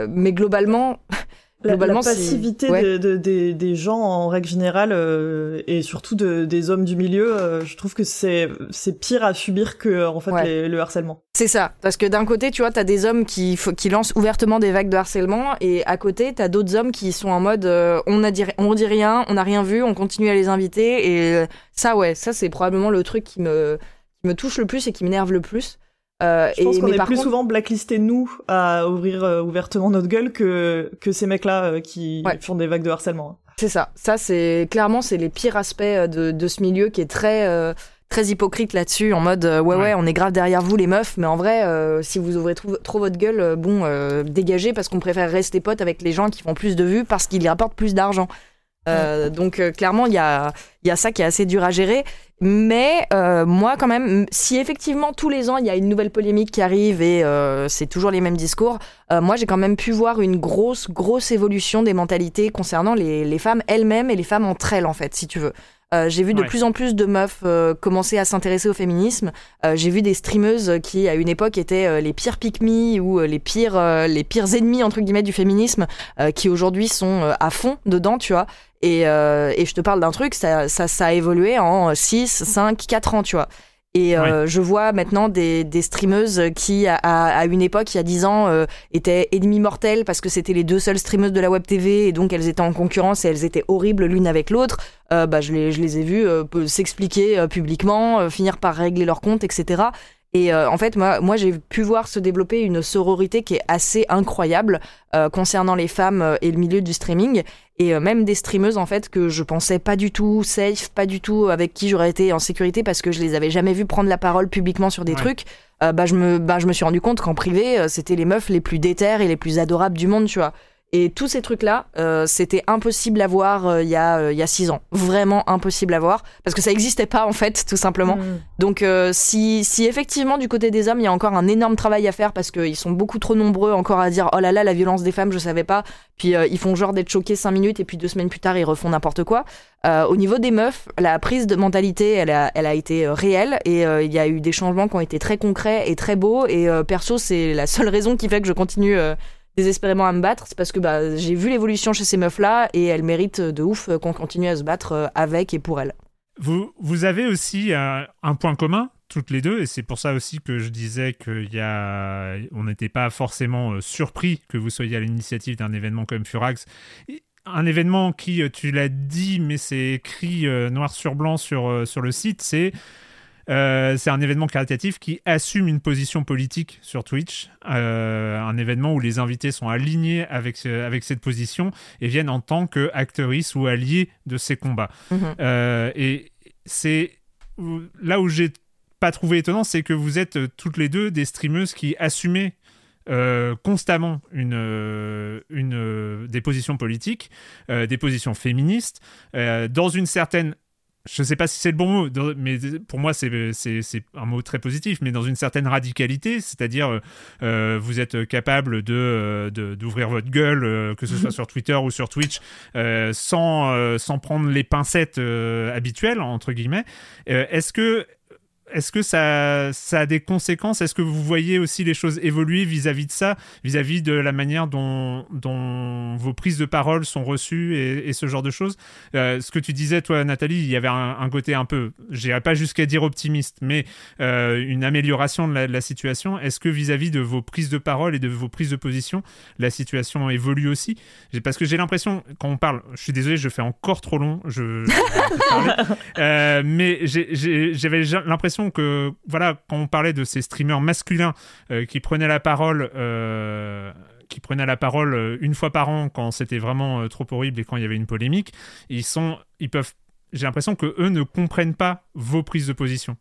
mais globalement <laughs> La, passivité ouais. de- de- des, des gens en règle générale euh, et surtout de, des hommes du milieu, euh, je trouve que c'est c'est pire à subir que en fait Ouais. les- le harcèlement. C'est ça, parce que d'un côté, tu vois, t'as des hommes qui, lancent ouvertement des vagues de harcèlement, et à côté, t'as d'autres hommes qui sont en mode euh, on a dit, on dit rien, on n'a rien vu, on continue à les inviter, et ça, ouais, ça c'est probablement le truc qui me, qui me touche le plus et qui m'énerve le plus. Euh, Je pense qu'on est plus contre- souvent blacklistés nous à ouvrir euh, ouvertement notre gueule que que ces mecs-là euh, qui Ouais. font des vagues de harcèlement. C'est ça. Ça, c'est clairement, c'est les pires aspects euh, de, de ce milieu qui est très, euh, très hypocrite là-dessus, en mode ouais, ouais, Ouais. on est grave derrière vous, les meufs, mais en vrai, si vous ouvrez trop, trop votre gueule, bon, euh, dégagez parce qu'on préfère rester potes avec les gens qui font plus de vues parce qu'ils rapportent plus d'argent. Euh, donc euh, clairement, il y a, il y a ça qui est assez dur à gérer. Mais euh, moi, quand même, si effectivement tous les ans il y a une nouvelle polémique qui arrive et euh, c'est toujours les mêmes discours, euh, moi j'ai quand même pu voir une grosse, grosse évolution des mentalités concernant les, les femmes elles-mêmes et les femmes entre elles, en fait, si tu veux. Euh, j'ai vu de Ouais. plus en plus de meufs euh, commencer à s'intéresser au féminisme. Euh, j'ai vu des streameuses qui, à une époque, étaient euh, les pires pick ou euh, les pires, euh, les pires ennemis entre guillemets du féminisme, euh, qui aujourd'hui sont à fond dedans, tu vois. Et, euh, et je te parle d'un truc, ça, ça, ça a évolué en 6, 5, 4 ans, tu vois. Et euh, je vois maintenant des, des streameuses qui, à, à une époque, il y a 10 ans, euh, étaient ennemies mortelles parce que c'était les deux seules streameuses de la web TV et donc elles étaient en concurrence et elles étaient horribles l'une avec l'autre. Euh, bah, je, les, je les ai vues euh, s'expliquer euh, publiquement, euh, finir par régler leur compte, etc. Et euh, en fait, moi, moi j'ai pu voir se développer une sororité qui est assez incroyable euh, concernant les femmes euh, et le milieu du streaming. Et euh, même des streameuses, en fait, que je pensais pas du tout safe, pas du tout avec qui j'aurais été en sécurité parce que je les avais jamais vues prendre la parole publiquement sur des Ouais. trucs. Euh, bah, je me, bah, je me suis rendu compte qu'en privé, euh, c'était les meufs les plus déterres et les plus adorables du monde, tu vois. Et tous ces trucs-là, euh, c'était impossible à voir euh, il y, a, euh, il y a six ans. Vraiment impossible à voir. Parce que ça n'existait pas, en fait, tout simplement. Mm. Donc euh, si, si effectivement du côté des hommes il y a encore un énorme travail à faire parce qu'ils sont beaucoup trop nombreux encore à dire oh là là la violence des femmes je savais pas puis euh, ils font genre d'être choqués cinq minutes et puis deux semaines plus tard ils refont n'importe quoi Euh, au niveau des meufs la prise de mentalité elle a, elle a été réelle et euh, il y a eu des changements qui ont été très concrets et très beaux et euh, perso c'est la seule raison qui fait que je continue euh, désespérément à me battre c'est parce que bah, j'ai vu l'évolution chez ces meufs là et elles méritent de ouf euh, qu'on continue à se battre euh, avec et pour elles Vous, vous avez aussi euh, un point commun, toutes les deux, et c'est pour ça aussi que je disais qu'il y a... on n'était pas forcément euh, surpris que vous soyez à l'initiative d'un événement comme Furax. Un événement qui, euh, tu l'as dit, mais c'est écrit euh, noir sur blanc sur, euh, sur le site, c'est euh, c'est un événement caritatif qui assume une position politique sur Twitch, euh, un événement où les invités sont alignés avec, ce- avec cette position et viennent en tant qu'actrices ou alliés de ces combats. Mhm. Euh, et c'est là où j'ai pas trouvé étonnant, c'est que vous êtes toutes les deux des streameuses qui assumaient euh, constamment une, une, des positions politiques, euh, des positions féministes, euh, dans une certaine je sais pas si c'est le bon mot, mais pour moi c'est un mot très positif, mais dans une certaine radicalité, c'est-à-dire euh, vous êtes capable de euh, de- d'ouvrir votre gueule, euh, que ce soit <laughs> sur Twitter ou sur Twitch, euh, sans euh, sans prendre les pincettes euh, habituelles entre guillemets. Euh, Est-ce que est-ce que ça, ça a des conséquences? Est-ce que vous voyez aussi les choses évoluer vis-à-vis de ça, vis-à-vis de la manière dont, dont vos prises de parole sont reçues et, ce genre de choses? Euh, Ce que tu disais, toi, Nathalie, il y avait un, côté un peu, j'irai pas jusqu'à dire optimiste, mais euh, une amélioration de la, situation. Est-ce que vis-à-vis de vos prises de parole et de vos prises de position, la situation évolue aussi? Parce que j'ai l'impression, quand on parle, je suis désolé, je fais encore trop long, je, <laughs> euh, mais j'avais l'impression que, voilà, quand on parlait de ces streamers masculins euh, qui prenaient la parole, euh, qui prenaient la parole euh, une fois par an quand c'était vraiment trop horrible et quand il y avait une polémique, ils sont, ils peuvent, j'ai l'impression que eux ne comprennent pas vos prises de position.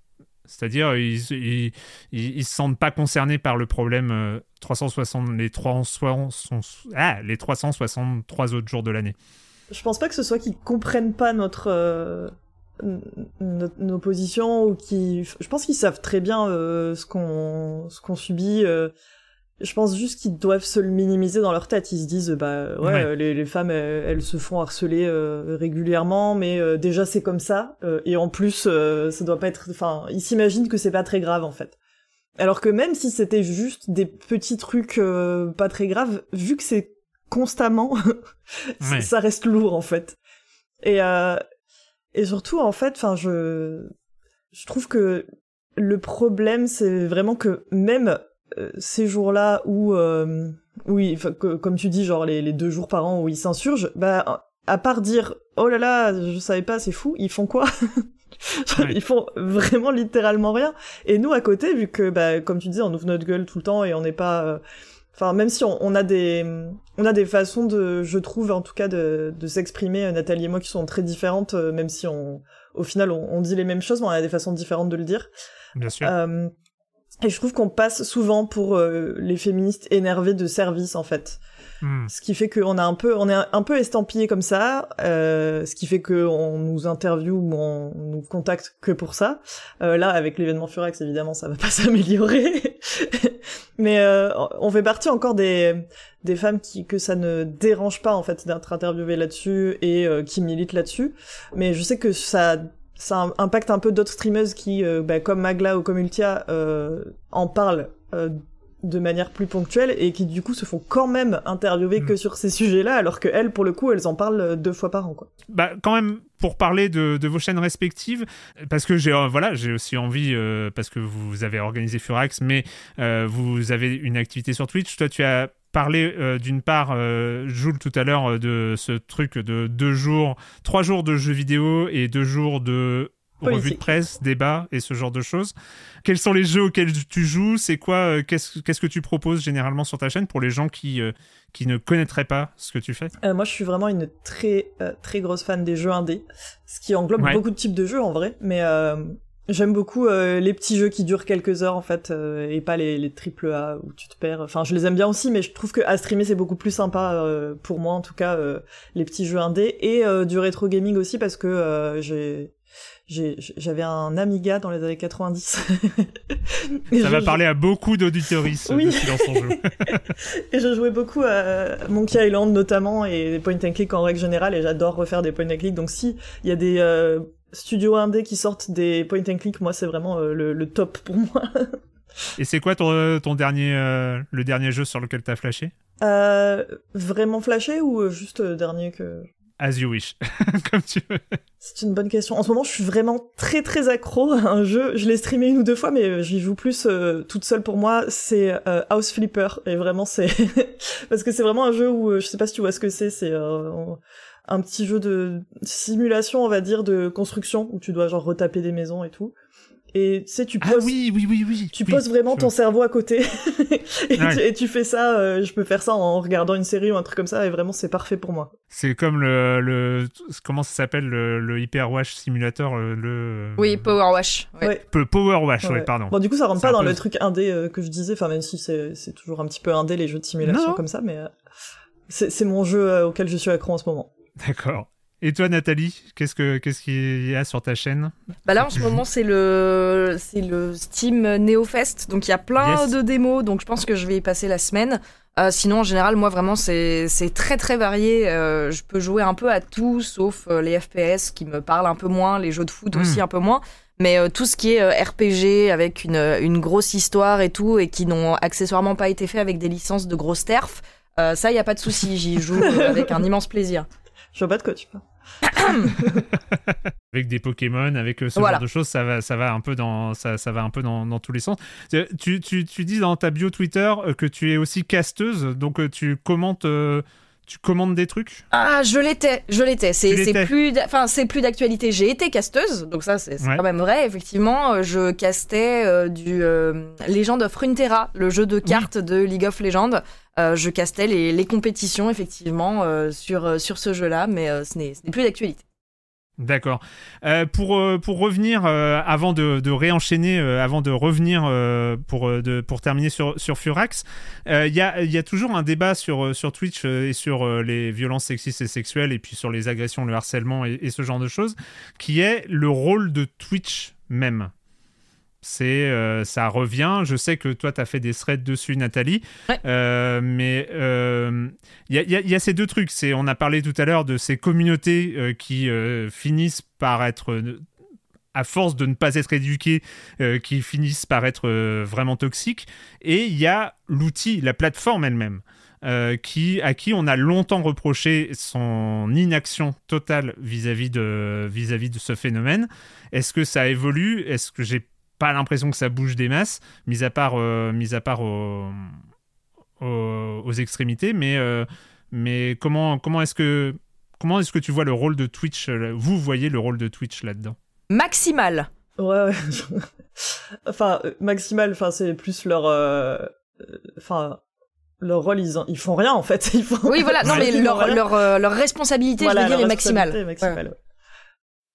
C'est-à-dire, ils, ils, se sentent pas concernés par le problème 360, les, 360, ah, les 363 autres jours de l'année. Je pense pas que ce soit qu'ils comprennent pas notre, nos, positions ou qui je pense qu'ils savent très bien euh, ce qu'on ce qu'on subit euh. je pense juste qu'ils doivent se le minimiser dans leur tête. Ils se disent bah ouais, Les, les, femmes elles, se font harceler euh, régulièrement mais déjà c'est comme ça et en plus ça doit pas être enfin ils s'imaginent que c'est pas très grave en fait. Alors que même si c'était juste des petits trucs pas très graves vu que c'est constamment <laughs> ça reste lourd en fait. Et et surtout, en fait, enfin, je, je trouve que le problème, c'est vraiment que même euh, ces jours-là où, euh, oui, comme tu dis, genre les, les, deux jours par an où ils s'insurgent, bah, à part dire, oh là là, je savais pas, c'est fou, ils font quoi? <laughs> Ils font vraiment littéralement rien. Et nous, à côté, vu que, bah, comme tu dis, on ouvre notre gueule tout le temps et on n'est pas... Euh, Enfin, même si on, a des, on a des façons de, je trouve en tout cas de, de s'exprimer, euh, Nathalie et moi, qui sont très différentes, euh, même si on, au final, on, dit les mêmes choses, mais on a des façons différentes de le dire. Bien sûr. Euh, et je trouve qu'on passe souvent pour les féministes énervées de service, en fait. Hmm. Ce qui fait qu'on a un peu, on est un peu estampillé comme ça, euh, ce qui fait qu'on nous interviewe ou on nous contacte que pour ça. Euh, là, avec l'événement Furax, évidemment, ça va pas <laughs> s'améliorer. Mais euh, on fait partie encore des des femmes qui que ça ne dérange pas en fait d'être interviewées là-dessus et euh, qui militent là-dessus. Mais je sais que ça ça impacte un peu d'autres streameuses qui, euh, bah, comme Magla ou comme Ultia, en parlent de manière plus ponctuelle et qui du coup se font quand même interviewer que mm. sur ces sujets-là, alors que elles, pour le coup, elles en parlent euh, deux fois par an. Quoi. Bah, quand même, pour parler de, vos chaînes respectives, parce que j'ai euh, voilà, j'ai aussi envie, euh, parce que vous avez organisé Furax, mais vous avez une activité sur Twitch. Toi, tu as parlé d'une part, Jules tout à l'heure, de ce truc de deux jours, trois jours de jeux vidéo et deux jours de revue de presse, débat et ce genre de choses. Quels sont les jeux auxquels tu joues? C'est quoi euh, Qu'est-ce que tu proposes généralement sur ta chaîne pour les gens qui, euh, qui ne connaîtraient pas ce que tu fais? Euh, Moi, je suis vraiment une très très grosse fan des jeux indés, ce qui englobe beaucoup de types de jeux en vrai, mais J'aime beaucoup les petits jeux qui durent quelques heures en fait et pas les, les triple A où tu te perds. Enfin, je les aime bien aussi, mais je trouve que à streamer c'est beaucoup plus sympa pour moi en tout cas les petits jeux indés. Et du rétro gaming aussi parce que j'ai j'avais un Amiga dans les années 90. <laughs> Ça va parler à beaucoup d'auditoristes oui. dans son jeu. et je jouais beaucoup à Monkey Island notamment et des point and click en règle générale et j'adore refaire des point and click. Donc si il y a des euh, studios indés qui sortent des point and click, moi c'est vraiment euh, le, top pour moi. et c'est quoi ton, ton dernier euh, le dernier jeu sur lequel t'as flashé? Vraiment flashé ou juste dernier que As you wish, <laughs> comme tu veux. C'est une bonne question. En ce moment, je suis vraiment très très accro à un jeu. Je l'ai streamé une ou deux fois, mais j'y joue plus euh, toute seule pour moi. C'est euh, House Flipper, et vraiment c'est <laughs> parce que c'est vraiment un jeu où euh, je sais pas si tu vois ce que c'est. C'est un petit jeu de simulation, on va dire, de construction où tu dois genre retaper des maisons et tout et tu sais tu ah poses oui oui oui oui. tu poses vraiment ton cerveau à côté. <laughs> Et, tu, fais ça euh, je peux faire ça en regardant une série ou un truc comme ça et vraiment c'est parfait pour moi. C'est comme le, le comment ça s'appelle le, le, Hyper Wash Simulator euh, le oui Power Wash ouais. Power Wash ouais. pardon. Bon du coup ça rentre pas dans le truc indé euh, que je disais enfin même si c'est toujours un petit peu indé les jeux de simulation comme ça mais c'est mon jeu auquel je suis accro en ce moment. D'accord et toi, Nathalie, qu'est-ce que qu'est-ce qu'il y a sur ta chaîne? Bah là, en ce moment, c'est le c'est le Steam NeoFest, donc il y a plein de démos, donc je pense que je vais y passer la semaine. Euh, sinon, en général, moi, vraiment, c'est très, très varié. Euh, je peux jouer un peu à tout, sauf euh, les FPS qui me parlent un peu moins, les jeux de foot Hmm. aussi un peu moins. Mais euh, tout ce qui est RPG avec une, une grosse histoire et tout, et qui n'ont accessoirement pas été faits avec des licences de grosses terfs, ça, il n'y a pas de souci. J'y joue avec un <laughs> immense plaisir. Je vois pas de quoi tu parles. <coughs> avec des Pokémon, avec euh, ce Voilà. genre de choses, ça va, ça va un peu dans, ça, ça va un peu dans, dans tous les sens. Tu, tu, tu dis dans ta bio Twitter euh, que tu es aussi casteuse, donc euh, tu commentes, euh, tu commandes des trucs? Ah, je l'étais, je l'étais. C'est plus, enfin c'est plus d'actualité. J'ai été casteuse, donc ça c'est Ouais. quand même vrai. Effectivement, euh, je castais euh, du euh, Legend of Runeterra, le jeu de cartes de League of Legends. Euh, je castais les, les compétitions effectivement sur sur ce jeu-là, mais ce n'est plus d'actualité. D'accord. Euh, pour, euh, pour revenir, euh, avant de, réenchaîner, avant de revenir pour, pour terminer sur, sur Furax, il y, a, y a toujours un débat sur, sur Twitch et sur les violences sexistes et sexuelles, et puis sur les agressions, le harcèlement et ce genre de choses, qui est le rôle de Twitch même. C'est, euh, ça revient. Je sais que toi, tu as fait des threads dessus, Nathalie. Ouais. Euh, mais euh, il y, a- il y a- il y a ces deux trucs. C'est, on a parlé tout à l'heure de ces communautés euh, qui euh, finissent par être, euh, à force de ne pas être éduquées, euh, qui finissent par être euh, vraiment toxiques. Et il y a l'outil, la plateforme elle-même. euh, qui, à qui on a longtemps reproché son inaction totale vis-à-vis de, vis-à-vis de ce phénomène. Est-ce que ça évolue? Est-ce que j'ai pas l'impression que ça bouge des masses, mis à part, euh, mis à part aux, aux, aux extrémités, mais, euh, mais comment, comment est-ce que comment est-ce que tu vois le rôle de Twitch euh, Vous voyez le rôle de Twitch là-dedans? Maximal. Ouais, ouais. <laughs> enfin, maximal, enfin, c'est plus leur, enfin, leur rôle, ils, en- ils font rien, en fait. <laughs> Ils font... Oui, voilà. Non, <laughs> mais leur leur leur responsabilité, Voilà, je veux dire, est maximale. responsabilité est maximale, ouais.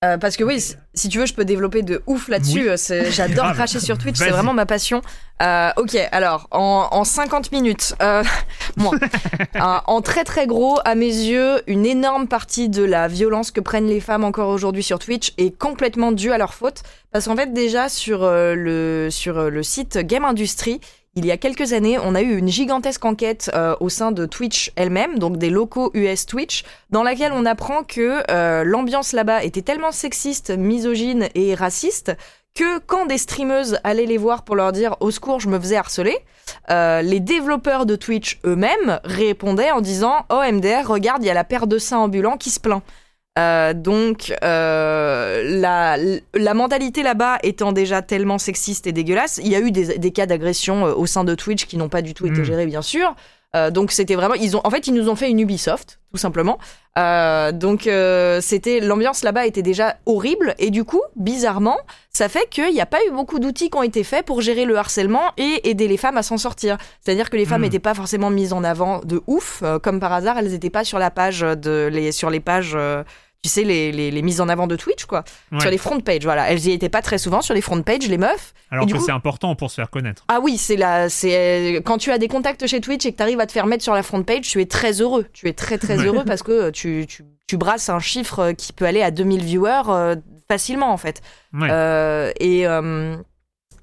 Euh, parce que oui, si- tu veux, je peux développer de ouf là-dessus. Oui. Euh, J'adore cracher sur Twitch, c'est vraiment ma passion. Euh, ok, alors en, en 50 minutes, euh, <laughs> moi, <laughs> en très très gros, à mes yeux, une énorme partie de la violence que prennent les femmes encore aujourd'hui sur Twitch est complètement due à leur faute. Parce qu'en fait, déjà sur euh, le sur le site Game Industry, il y a quelques années, on a eu une gigantesque enquête euh, au sein de Twitch elle-même, donc des locaux US Twitch, dans laquelle on apprend que euh, l'ambiance là-bas était tellement sexiste, misogyne et raciste que quand des streameuses allaient les voir pour leur dire au secours, je me faisais harceler, euh, les développeurs de Twitch eux-mêmes répondaient en disant oh MDR, regarde, il y a la paire de seins ambulants qui se plaint. Euh, donc euh, la, la mentalité là-bas étant déjà tellement sexiste et dégueulasse, il y a eu des, des cas d'agression euh, au sein de Twitch qui n'ont pas du tout été Mm. gérés bien sûr. Euh, donc c'était vraiment ils ont en fait ils nous ont fait une Ubisoft tout simplement. Euh, donc euh, c'était l'ambiance là-bas était déjà horrible et du coup bizarrement ça fait qu'il n'y a pas eu beaucoup d'outils qui ont été faits pour gérer le harcèlement et aider les femmes à s'en sortir. C'est-à-dire que les femmes Mm. n'étaient pas forcément mises en avant de ouf, comme par hasard, elles n'étaient pas sur la page de les sur les pages, tu sais les, les, les mises en avant de Twitch quoi, Ouais. sur les front pages. Voilà, elles y étaient pas très souvent sur les front pages les meufs. Alors Et que coup- c'est important pour se faire connaître. Ah oui, c'est la, c'est quand tu as des contacts chez Twitch et que tu arrives à te faire mettre sur la front page, tu es très heureux. Tu es très très Ouais. heureux <laughs> parce que tu, tu, tu brasses un chiffre qui peut aller à 2000 viewers euh, facilement en fait. Ouais. Euh, et, euh,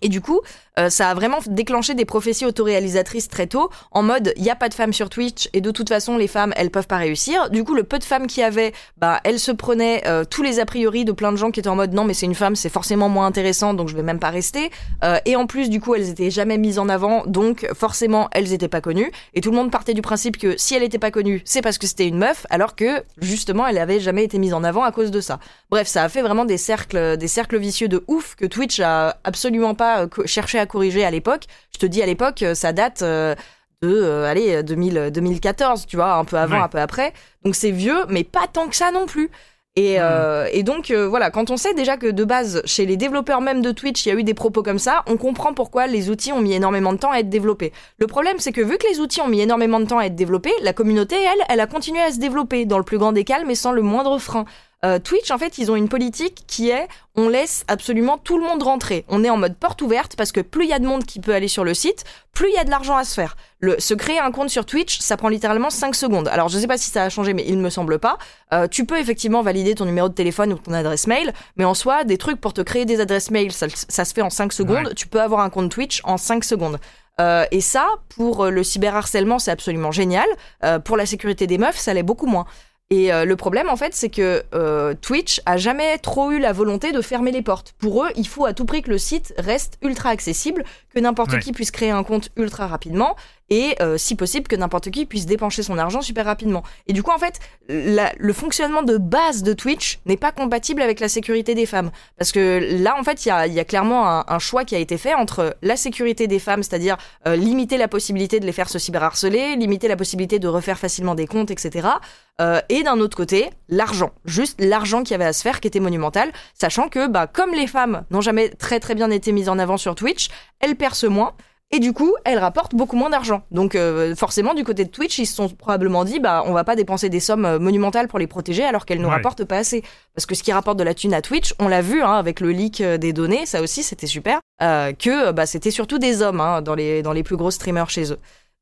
et du coup, euh, ça a vraiment déclenché des prophéties autoréalisatrices très tôt, en mode il n'y a pas de femmes sur Twitch et de toute façon les femmes elles peuvent pas réussir. Du coup, le peu de femmes qu'il y avait, bah elles se prenaient euh, tous les a priori de plein de gens qui étaient en mode non mais c'est une femme, c'est forcément moins intéressant donc je vais même pas rester. Euh, et en plus du coup elles étaient jamais mises en avant donc forcément elles étaient pas connues et tout le monde partait du principe que si elle était pas connue c'est parce que c'était une meuf alors que justement elle avait jamais été mise en avant à cause de ça. Bref, ça a fait vraiment des cercles, des cercles vicieux de ouf que Twitch a absolument pas cherché à corriger à l'époque. Je te dis à l'époque, euh, ça date euh, de, euh, allez, 2000, 2014, tu vois, un peu avant, Ouais. un peu après. Donc c'est vieux, mais pas tant que ça non plus. Et, euh, et donc euh, voilà, quand on sait déjà que de base, chez les développeurs même de Twitch, il y a eu des propos comme ça, on comprend pourquoi les outils ont mis énormément de temps à être développés. Le problème, c'est que vu que les outils ont mis énormément de temps à être développés, la communauté, elle, elle a continué à se développer dans le plus grand des calmes, mais sans le moindre frein. Euh, Twitch, en fait, ils ont une politique qui est on laisse absolument tout le monde rentrer. On est en mode porte ouverte parce que plus il y a de monde qui peut aller sur le site, plus il y a de l'argent à se faire. Le, se créer un compte sur Twitch, ça prend littéralement 5 secondes. Alors, je sais pas si ça a changé, mais il me semble pas. Euh, tu peux effectivement valider ton numéro de téléphone ou ton adresse mail, mais en soi, des trucs pour te créer des adresses mail, ça, ça se fait en 5 secondes. Ouais. Tu peux avoir un compte Twitch en 5 secondes. Euh, et ça, pour le cyberharcèlement, c'est absolument génial. Euh, pour la sécurité des meufs, ça l'est beaucoup moins. Et euh, le problème, en fait, c'est que euh, Twitch a jamais trop eu la volonté de fermer les portes. Pour eux, il faut à tout prix que le site reste ultra accessible, que n'importe Ouais. qui puisse créer un compte ultra rapidement, et euh, si possible que n'importe qui puisse dépenser son argent super rapidement. Et du coup, en fait, la- le fonctionnement de base de Twitch n'est pas compatible avec la sécurité des femmes. Parce que là, en fait, il y a, y a clairement un, un choix qui a été fait entre la sécurité des femmes, c'est-à-dire euh, limiter la possibilité de les faire se cyberharceler, limiter la possibilité de refaire facilement des comptes, etc. Euh, et d'un autre côté, l'argent. Juste l'argent qu'il y avait à se faire qui était monumental, sachant que bah, comme les femmes n'ont jamais très très bien été mises en avant sur Twitch, elles percent moins. Et du coup, elles rapportent beaucoup moins d'argent. Donc euh, forcément, du côté de Twitch, ils se sont probablement dit, bah, on va pas dépenser des sommes euh, monumentales pour les protéger alors qu'elles ne Ouais. rapportent pas assez. Parce que ce qui rapporte de la thune à Twitch, on l'a vu hein, avec le leak euh, des données, ça aussi c'était super, euh, que bah, c'était surtout des hommes hein, dans, les, dans les plus gros streamers chez eux.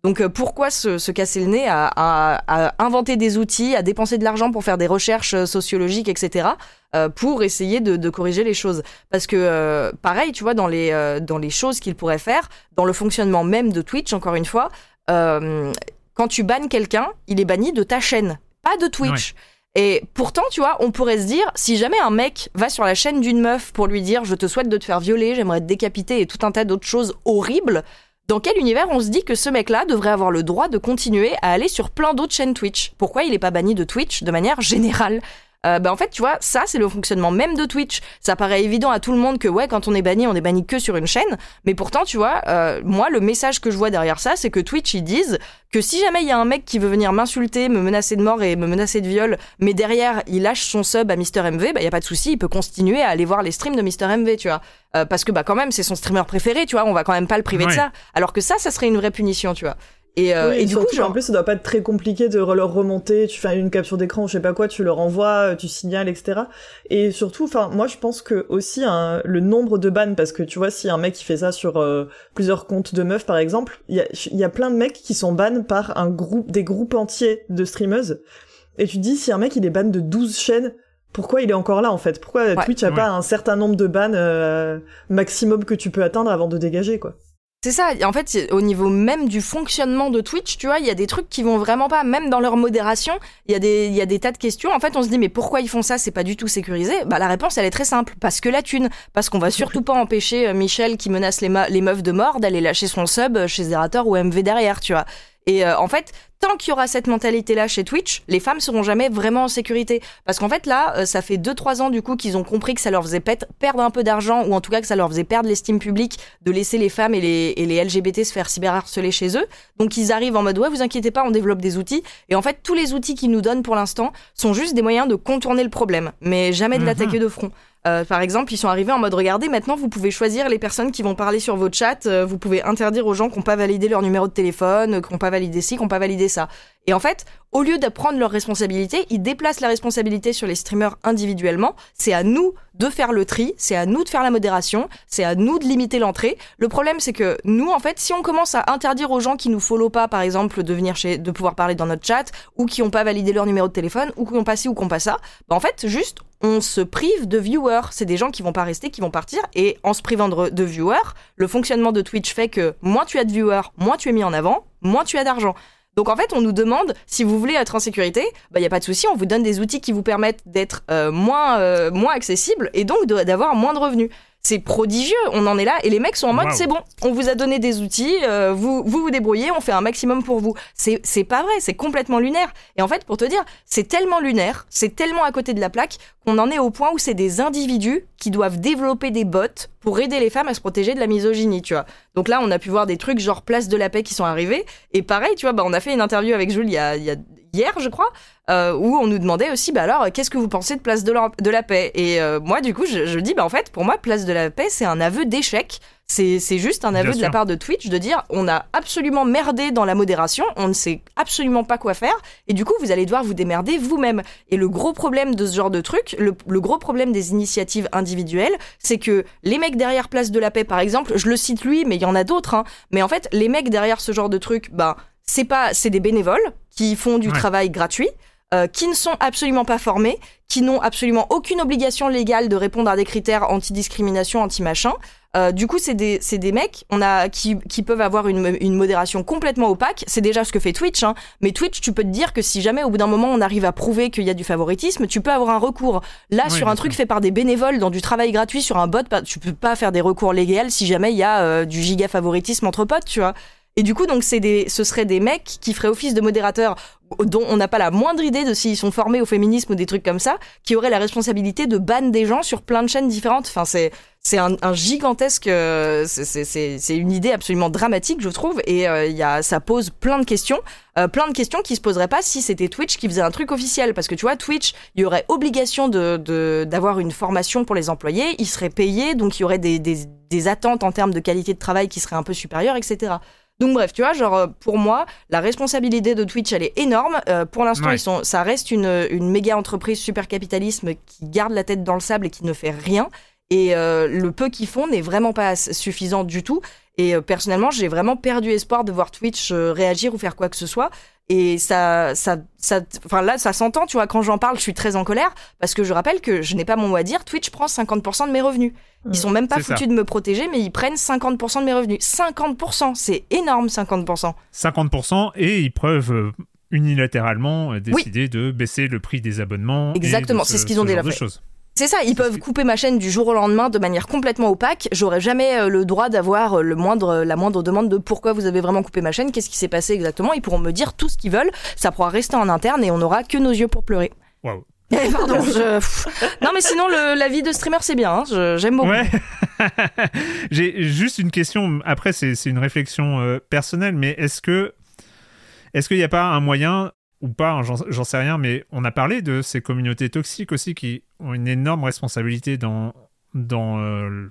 Donc euh, pourquoi se, se casser le nez à, à- à inventer des outils, à dépenser de l'argent pour faire des recherches euh, sociologiques, etc., euh, pour essayer de, de corriger les choses? Parce que euh, pareil, tu vois, dans les, euh, dans les choses qu'ils pourraient faire, dans le fonctionnement même de Twitch, encore une fois, quand tu bannes quelqu'un, il est banni de ta chaîne, pas de Twitch. Et pourtant, tu vois, on pourrait se dire, si jamais un mec va sur la chaîne d'une meuf pour lui dire, je te souhaite de te faire violer, j'aimerais te décapiter et tout un tas d'autres choses horribles, dans quel univers on se dit que ce mec-là devrait avoir le droit de continuer à aller sur plein d'autres chaînes Twitch? Pourquoi il n'est pas banni de Twitch de manière générale? Euh, bah en fait, tu vois, ça c'est le fonctionnement même de Twitch. Ça paraît évident à tout le monde que ouais, quand on est banni, on est banni que sur une chaîne. Mais pourtant, tu vois, euh, moi le message que je vois derrière ça, c'est que Twitch ils disent que si jamais il y a un mec qui veut venir m'insulter, me menacer de mort et me menacer de viol, mais derrière il lâche son sub à Mister MV, bah y a pas de souci, il peut continuer à aller voir les streams de Mister MV, tu vois. Euh, parce que bah quand même c'est son streamer préféré, tu vois, on va quand même pas le priver de ça. Alors que ça, ça serait une vraie punition, tu vois. Et, euh, Oui, et du coup, genre, en plus, ça doit pas être très compliqué de leur remonter. Tu fais une capture d'écran ou je sais pas quoi, tu leur envoies, euh, tu signales, etc. Et surtout, enfin, moi, je pense que aussi hein, le nombre de bans, parce que tu vois, si un mec qui fait ça sur euh, plusieurs comptes de meufs, par exemple, il y a, il y a plein de mecs qui sont bans par un groupe, des groupes entiers de streameuses. Et tu te dis, si un mec il est ban de 12 chaînes, pourquoi il est encore là en fait? Pourquoi Ouais. Twitch a Ouais. pas un certain nombre de bans euh, maximum que tu peux atteindre avant de dégager quoi? C'est ça, en fait, au niveau même du fonctionnement de Twitch, tu vois, il y a des trucs qui vont vraiment pas, même dans leur modération, il y, a des- tas de questions. En fait, on se dit, mais pourquoi ils font ça? C'est pas du tout sécurisé. Bah, la réponse, elle est très simple. Parce que la thune. Parce qu'on va surtout pas empêcher euh, Michel qui menace les, les meufs de mort d'aller lâcher son sub euh, chez Zerator ou MV derrière, tu vois. Et euh, en fait, tant qu'il y aura cette mentalité-là chez Twitch, les femmes seront jamais vraiment en sécurité. Parce qu'en fait, là, euh, ça fait 2-3 ans du coup qu'ils ont compris que ça leur faisait perdre un peu d'argent, ou en tout cas que ça leur faisait perdre l'estime publique de laisser les femmes et les, et les LGBT se faire cyberharceler chez eux. Donc ils arrivent en mode ouais, vous inquiétez pas, on développe des outils. Et en fait, tous les outils qu'ils nous donnent pour l'instant sont juste des moyens de contourner le problème, mais jamais de Mhm. l'attaquer de front. Euh, par exemple, ils sont arrivés en mode regardez, maintenant vous pouvez choisir les personnes qui vont parler sur vos chats, euh, vous pouvez interdire aux gens qui n'ont pas validé leur numéro de téléphone, euh, qui n'ont pas validé ci, qui n'ont pas validé ça. Et en fait, au lieu de prendre leurs responsabilités, ils déplacent la responsabilité sur les streamers individuellement. C'est à nous de faire le tri, c'est à nous de faire la modération, c'est à nous de limiter l'entrée. Le problème, c'est que nous, en fait, si on commence à interdire aux gens qui nous follow pas, par exemple, de venir chez, de pouvoir parler dans notre chat, ou qui n'ont pas validé leur numéro de téléphone, ou qui n'ont pas ci ou qui n'ont pas ça, bah en fait, juste, on se prive de viewers. C'est des gens qui vont pas rester, qui vont partir. Et en se privant de, viewers, le fonctionnement de Twitch fait que moins tu as de viewers, moins tu es mis en avant, moins tu as d'argent. Donc en fait, on nous demande si vous voulez être en sécurité, bah y a pas de souci, on vous donne des outils qui vous permettent d'être euh, moins euh, moins accessibles et donc d'avoir moins de revenus. C'est prodigieux, on en est là et les mecs sont en mode c'est bon, on vous a donné des outils, euh, vous, vous vous débrouillez, on fait un maximum pour vous. C'est c'est pas vrai, c'est complètement lunaire. Et en fait, pour te dire, c'est tellement lunaire, c'est tellement à côté de la plaque qu'on en est au point où c'est des individus qui doivent développer des bots pour aider les femmes à se protéger de la misogynie, tu vois. Donc là, on a pu voir des trucs genre Place de la Paix qui sont arrivés. Et pareil, tu vois, bah, on a fait une interview avec Jules il y a, il y a- hier, je crois, euh, où on nous demandait aussi, bah alors, qu'est-ce que vous pensez de Place de la, de la Paix? Et euh, moi, du coup, je, je dis, bah en fait, pour moi, Place de la Paix, c'est un aveu d'échec. C'est c'est juste un aveu Bien de la part de Twitch de dire, on a absolument merdé dans la modération, on ne sait absolument pas quoi faire, et du coup, vous allez devoir vous démerder vous-même. Et le gros problème de ce genre de truc, le, le gros problème des initiatives individuelles, c'est que les mecs derrière Place de la Paix, par exemple, je le cite lui, mais il y en a d'autres, hein, mais en fait, les mecs derrière ce genre de truc, ben, c'est pas, c'est des bénévoles qui font du Ouais. travail gratuit, euh, qui ne sont absolument pas formés, qui n'ont absolument aucune obligation légale de répondre à des critères anti-discrimination, anti-machin. Euh, du coup, c'est des, c'est des mecs on a, qui, qui peuvent avoir une, une modération complètement opaque. C'est déjà ce que fait Twitch. Hein. Mais Twitch, tu peux te dire que si jamais au bout d'un moment on arrive à prouver qu'il y a du favoritisme, tu peux avoir un recours. Là, Oui, sur un truc fait par des bénévoles dans du travail gratuit sur un bot, bah, tu peux pas faire des recours légaux si jamais il y a euh, du giga favoritisme entre potes, tu vois. Et du coup, donc, des, ce seraient des mecs qui feraient office de modérateurs dont on n'a pas la moindre idée de s'ils sont formés au féminisme ou des trucs comme ça, qui auraient la responsabilité de ban des gens sur plein de chaînes différentes. Enfin, c'est c'est un, gigantesque, euh, c'est- une idée absolument dramatique, je trouve, et euh, y a, ça pose plein de questions, euh, plein de questions qui se poseraient pas si c'était Twitch qui faisait un truc officiel, parce que tu vois, Twitch, il y aurait obligation de- d'avoir une formation pour les employés, ils seraient payés, donc il y aurait des, des, des attentes en termes de qualité de travail qui seraient un peu supérieures, etc. Donc bref, tu vois, genre euh, pour moi, la responsabilité de Twitch, elle est énorme. Euh, pour l'instant, Ouais. ils sont, ça reste une, une méga entreprise super capitalisme qui garde la tête dans le sable et qui ne fait rien. Et euh, le peu qu'ils font n'est vraiment pas suffisant du tout. Et euh, personnellement, j'ai vraiment perdu espoir de voir Twitch euh, réagir ou faire quoi que ce soit. Et ça, ça, ça, enfin là, ça s'entend, tu vois, quand j'en parle, je suis très en colère parce que je rappelle que je n'ai pas mon mot à dire. Twitch prend 50% de mes revenus. Ils sont même pas ça. foutus de me protéger, mais ils prennent 50% de mes revenus. 50%, c'est énorme, 50%. 50% et ils peuvent euh, unilatéralement décider de baisser le prix des abonnements. Exactement, c'est ce qu'ils ont genre déjà fait. C'est ça, ils peuvent couper ma chaîne du jour au lendemain de manière complètement opaque. J'aurais jamais euh, le droit d'avoir euh, le moindre, la moindre demande de pourquoi vous avez vraiment coupé ma chaîne, qu'est-ce qui s'est passé exactement. Ils pourront me dire tout ce qu'ils veulent. Ça pourra rester en interne et on n'aura que nos yeux pour pleurer. Waouh. Eh, Pardon, je-. Non, mais sinon, le- la vie de streamer, c'est bien. hein. J'aime beaucoup. Ouais. <laughs> J'ai juste une question. Après, c'est une réflexion euh, personnelle, mais est-ce que est-ce qu'il n'y a pas un moyen ou pas, hein, j'en sais rien, mais on a parlé de ces communautés toxiques aussi qui ont une énorme responsabilité dans dans euh,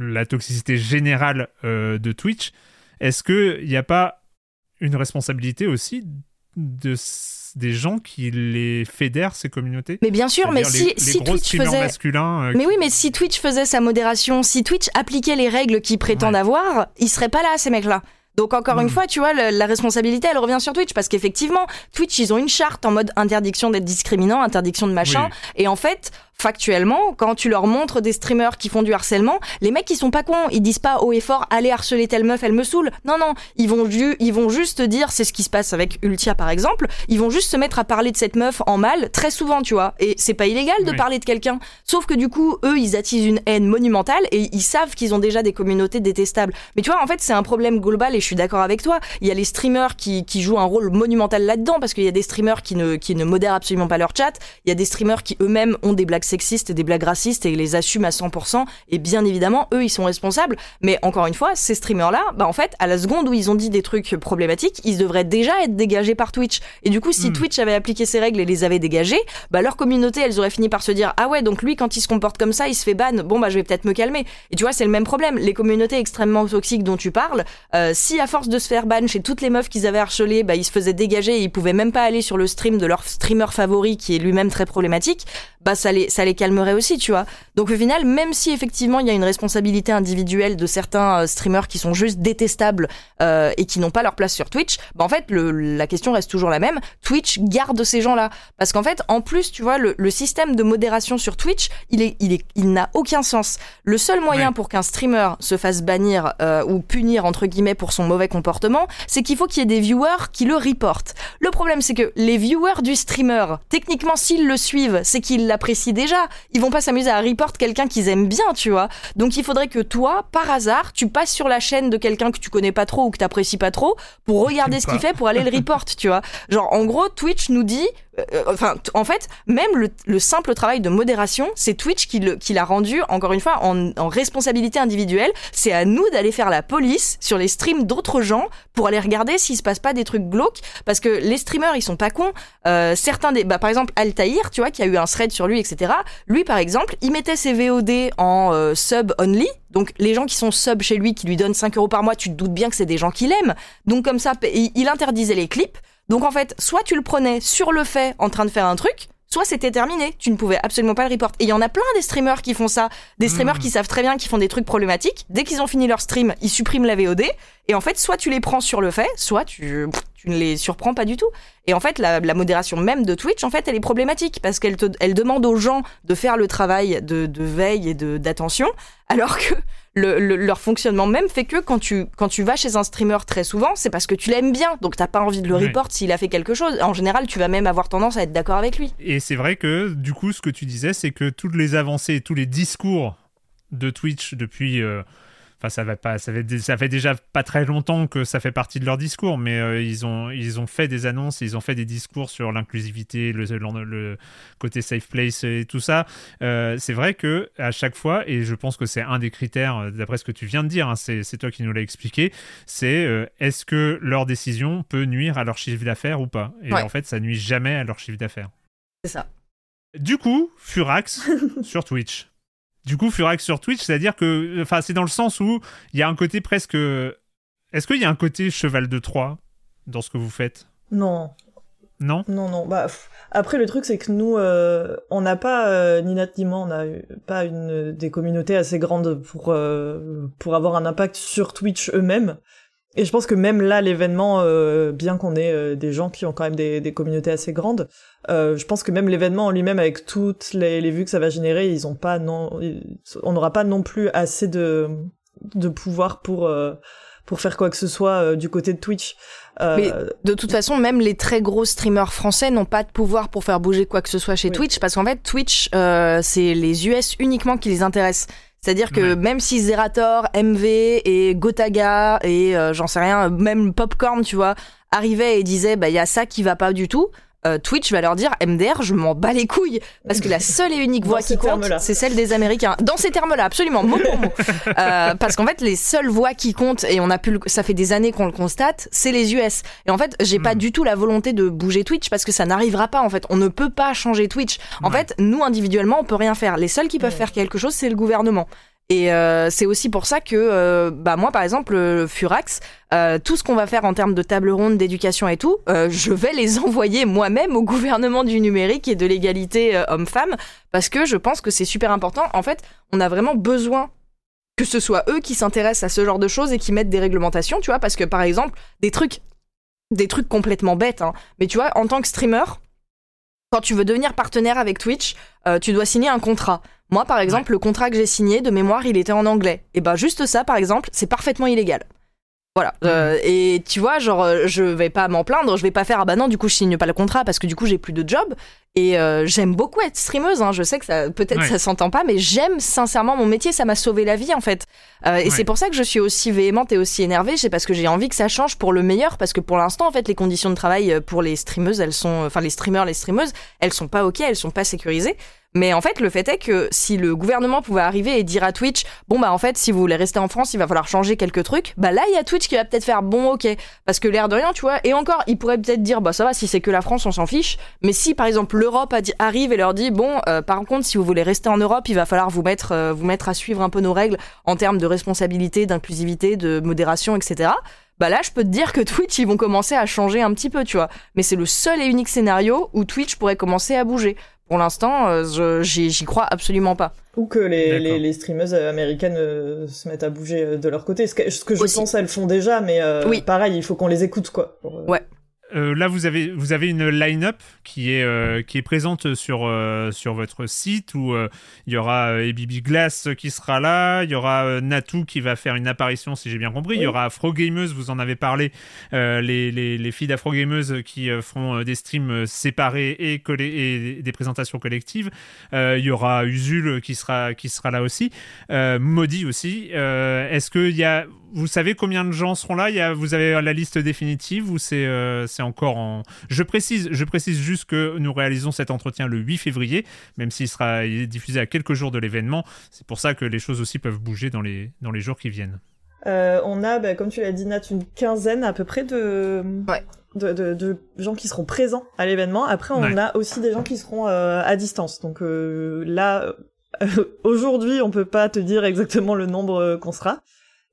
la toxicité générale euh, de Twitch. Est-ce qu'il n'y a pas une responsabilité aussi de des gens qui les fédèrent ces communautés? Mais bien sûr, mais si, les, Twitch faisait. masculins euh, Mais oui, mais si Twitch faisait sa modération, si Twitch appliquait les règles qu'ils prétendent Ouais. avoir, ils seraient pas là, ces mecs-là. Donc encore une Hmm. fois, tu vois, le- la responsabilité, elle revient sur Twitch parce qu'effectivement, Twitch, ils ont une charte en mode interdiction d'être discriminant, interdiction de machin. Oui. Et en fait, factuellement, quand tu leur montres des streamers qui font du harcèlement, les mecs, ils sont pas cons. Ils disent pas haut et fort, allez harceler telle meuf, elle me saoule. Non, non, ils vont, ju- ils vont juste dire, c'est ce qui se passe avec Ultia par exemple, ils vont juste se mettre à parler de cette meuf en mal très souvent, tu vois. Et c'est pas illégal de Oui. parler de quelqu'un. Sauf que du coup, eux, ils attisent une haine monumentale et ils savent qu'ils ont déjà des communautés détestables. Mais tu vois, en fait, c'est un problème global et je suis d'accord avec toi. Il y a les streamers qui, qui jouent un rôle monumental là-dedans parce qu'il y a des streamers qui ne, qui ne modèrent absolument pas leur chat. Il y a des streamers qui eux-mêmes ont des blagues sexistes et des blagues racistes et les assument à 100%. Et bien évidemment, eux, ils sont responsables. Mais encore une fois, ces streamers-là, bah, en fait, à la seconde où ils ont dit des trucs problématiques, ils devraient déjà être dégagés par Twitch. Et du coup, si Hmm. Twitch avait appliqué ses règles et les avait dégagés, bah, leur communauté, elles auraient fini par se dire, ah ouais, donc lui, quand il se comporte comme ça, il se fait ban. Bon, bah, je vais peut-être me calmer. Et tu vois, c'est le même problème. Les communautés extrêmement toxiques dont tu parles, euh, si à force de se faire ban chez toutes les meufs qu'ils avaient harcelées, bah, ils se faisaient dégager et ils pouvaient même pas aller sur le stream de leur streamer favori qui est lui-même très problématique, bah, ça les, ça les calmerait aussi, tu vois. Donc au final, même si effectivement il y a une responsabilité individuelle de certains euh, streamers qui sont juste détestables euh, et qui n'ont pas leur place sur Twitch, bah en fait le, la question reste toujours la même. Twitch garde ces gens-là parce qu'en fait, en plus, tu vois, le, le système de modération sur Twitch, il est, il est, il n'a aucun sens. Le seul moyen Ouais. pour qu'un streamer se fasse bannir euh, ou punir entre guillemets pour son mauvais comportement, c'est qu'il faut qu'il y ait des viewers qui le reportent. Le problème, c'est que les viewers du streamer, techniquement, s'ils le suivent, c'est qu'ils l'apprécient déjà. Ils vont pas s'amuser à report quelqu'un qu'ils aiment bien, tu vois. Donc il faudrait que toi, par hasard, tu passes sur la chaîne de quelqu'un que tu connais pas trop ou que t'apprécies pas trop pour regarder ce qu'il fait pour aller le report, tu vois. Genre, en gros, Twitch nous dit, enfin, t- en fait, même le, le simple travail de modération, c'est Twitch qui le- qui l'a rendu, encore une fois, en, en responsabilité individuelle. C'est à nous d'aller faire la police sur les streams d'autres gens pour aller regarder s'il se passe pas des trucs glauques, parce que les streamers, ils sont pas cons. Euh, certains des, bah, par exemple, Altaïr, tu vois, qui a eu un thread sur lui, etc. Lui, par exemple, il mettait ses VOD en euh, sub only. Donc, les gens qui sont sub chez lui, qui lui donnent 5 euros par mois, tu te doutes bien que c'est des gens qu'il aime. Donc, comme ça, il interdisait les clips. Donc en fait, soit tu le prenais sur le fait en train de faire un truc, soit c'était terminé. Tu ne pouvais absolument pas le report. Et il y en a plein des streamers qui font ça. Des streamers qui savent très bien qu'ils font des trucs problématiques. Dès qu'ils ont fini leur stream, ils suppriment la VOD. Et en fait, soit tu les prends sur le fait, soit tu, tu ne les surprends pas du tout. Et en fait, la, la modération même de Twitch, en fait, elle est problématique parce qu'elle te, elle demande aux gens de faire le travail de, de veille et de d'attention, alors que le, le- leur fonctionnement même fait que quand tu, quand tu vas chez un streamer très souvent, c'est parce que tu l'aimes bien. Donc t'as pas envie de le report s'il a fait quelque chose. En général, tu vas même avoir tendance à être d'accord avec lui. Et c'est vrai que, du coup, ce que tu disais, c'est que toutes les avancées, tous les discours de Twitch depuis. euh, Enfin, ça va pas, ça fait, dé- ça fait déjà pas très longtemps que ça fait partie de leur discours, mais euh, ils ont, ils ont fait des annonces, ils ont fait des discours sur l'inclusivité, le, le, le côté safe place et tout ça. Euh, c'est vrai que à chaque fois, et je pense que c'est un des critères, euh, d'après ce que tu viens de dire, hein, c'est toi qui nous l'as expliqué, c'est euh, est-ce que leur décision peut nuire à leur chiffre d'affaires ou pas? Et Ouais. en fait, ça nuit jamais à leur chiffre d'affaires. C'est ça. Du coup, Furax <laughs> sur Twitch. Du coup, Furax sur Twitch, c'est-à-dire que, enfin, c'est dans le sens où il y a un côté presque. Est-ce qu'il y a un côté cheval de Troie dans ce que vous faites? Non, Non? Non, non. Bah, pff. après, le truc, c'est que nous, euh, on n'a pas, euh, ni Nat ni moi, on n'a pas une, des communautés assez grandes pour, euh, pour avoir un impact sur Twitch eux-mêmes. Et je pense que même là, l'événement, euh, bien qu'on ait euh, des gens qui ont quand même des, des communautés assez grandes, euh, je pense que même l'événement en lui-même, avec toutes les, les vues que ça va générer, ils ont pas non, ils- on n'aura pas non plus assez de, de pouvoir pour, euh, pour faire quoi que ce soit euh, du côté de Twitch. Euh, Mais de toute façon, même les très gros streamers français n'ont pas de pouvoir pour faire bouger quoi que ce soit chez Oui. Twitch, parce qu'en fait, Twitch, euh, c'est les US uniquement qui les intéressent. C'est-à-dire que Ouais. même si Zerator, MV et Gotaga et euh, j'en sais rien, même Popcorn, tu vois, arrivaient et disaient bah il y a ça qui va pas du tout. Euh, Twitch va leur dire MDR, je m'en bats les couilles parce que la seule et unique voix qui compte, c'est celle des Américains. Dans ces termes-là, absolument, mot pour mot. <laughs> Euh, parce qu'en fait, les seules voix qui comptent, et on a pu, le- ça fait des années qu'on le constate, c'est les US. Et en fait, j'ai pas Hmm. du tout la volonté de bouger Twitch parce que ça n'arrivera pas. En fait, on ne peut pas changer Twitch. En Ouais. fait, nous individuellement, on peut rien faire. Les seuls qui peuvent Ouais. faire quelque chose, c'est le gouvernement. Et euh, c'est aussi pour ça que, euh, bah moi par exemple, euh, Furax, tout ce qu'on va faire en termes de table ronde, d'éducation et tout, je vais les <laughs> envoyer moi-même au gouvernement du numérique et de l'égalité homme-femme, parce que je pense que c'est super important. En fait, on a vraiment besoin que ce soit eux qui s'intéressent à ce genre de choses et qui mettent des réglementations, tu vois, parce que par exemple, des trucs, des trucs complètement bêtes, hein, mais tu vois, en tant que streamer, quand tu veux devenir partenaire avec Twitch, tu dois signer un contrat. Moi, par exemple, le contrat que j'ai signé de mémoire, il était en anglais. Et bah, juste ça, par exemple, c'est parfaitement illégal. Voilà. Euh, et tu vois, genre, euh, je vais pas m'en plaindre, je vais pas faire ah bah non, du coup, je signe pas le contrat parce que du coup, j'ai plus de job. Et euh, j'aime beaucoup être streameuse. Hein. Je sais que ça, peut-être Ouais. ça s'entend pas, mais j'aime sincèrement mon métier. Ça m'a sauvé la vie en fait. Euh, et Ouais. c'est pour ça que je suis aussi véhémente et aussi énervée. C'est parce que j'ai envie que ça change pour le meilleur. Parce que pour l'instant, en fait, les conditions de travail pour les streameuses, elles sont, enfin les streamers, les streameuses, elles sont pas ok, elles sont pas sécurisées. Mais en fait, le fait est que si le gouvernement pouvait arriver et dire à Twitch, bon bah en fait, si vous voulez rester en France, il va falloir changer quelques trucs, bah là il y a Twitch qui va peut-être faire bon ok, parce que l'air de rien, tu vois. Et encore, il pourrait peut-être dire, bah ça va, si c'est que la France, on s'en fiche. Mais si par exemple l'Europe arrive et leur dit, bon, euh, par contre, si vous voulez rester en Europe, il va falloir vous mettre, euh, vous mettre à suivre un peu nos règles en termes de responsabilité, d'inclusivité, de modération, etc. Bah là, je peux te dire que Twitch, ils vont commencer à changer un petit peu, tu vois. Mais c'est le seul et unique scénario où Twitch pourrait commencer à bouger. Pour l'instant, euh, j'y crois absolument pas. Ou que les, les, les streameuses américaines euh, se mettent à bouger euh, de leur côté. Ce que, ce que je Aussi. pense, elles font déjà, mais euh, Oui. pareil, il faut qu'on les écoute, quoi. pour, euh, Ouais. Euh, là, vous avez, vous avez une line-up qui est, euh, qui est présente sur, euh, sur votre site où il y aura euh, Bibi Glass qui sera là, il y aura Natou qui va faire une apparition, si j'ai bien compris, il y aura Afro Gameuse, vous en avez parlé, les, les, les filles d'Afro Gameuse qui feront des streams séparés et, et des présentations collectives. Il y aura Usul qui sera, qui sera là aussi, Maudit aussi. Est-ce que il y a, vous savez combien de gens seront là? Il y a, Vous avez la liste définitive ou c'est euh, c'est encore en... Je précise, je précise juste que nous réalisons cet entretien le 8 février, même s'il sera il est diffusé à quelques jours de l'événement. C'est pour ça que les choses aussi peuvent bouger dans les, dans les jours qui viennent. Euh, on a, bah, comme tu l'as dit, Nat, une quinzaine à peu près de, Ouais. de, de, de gens qui seront présents à l'événement. Après, on Ouais. a aussi des gens qui seront euh, à distance. Donc euh, là, euh, <laughs> aujourd'hui, on peut pas te dire exactement le nombre qu'on sera.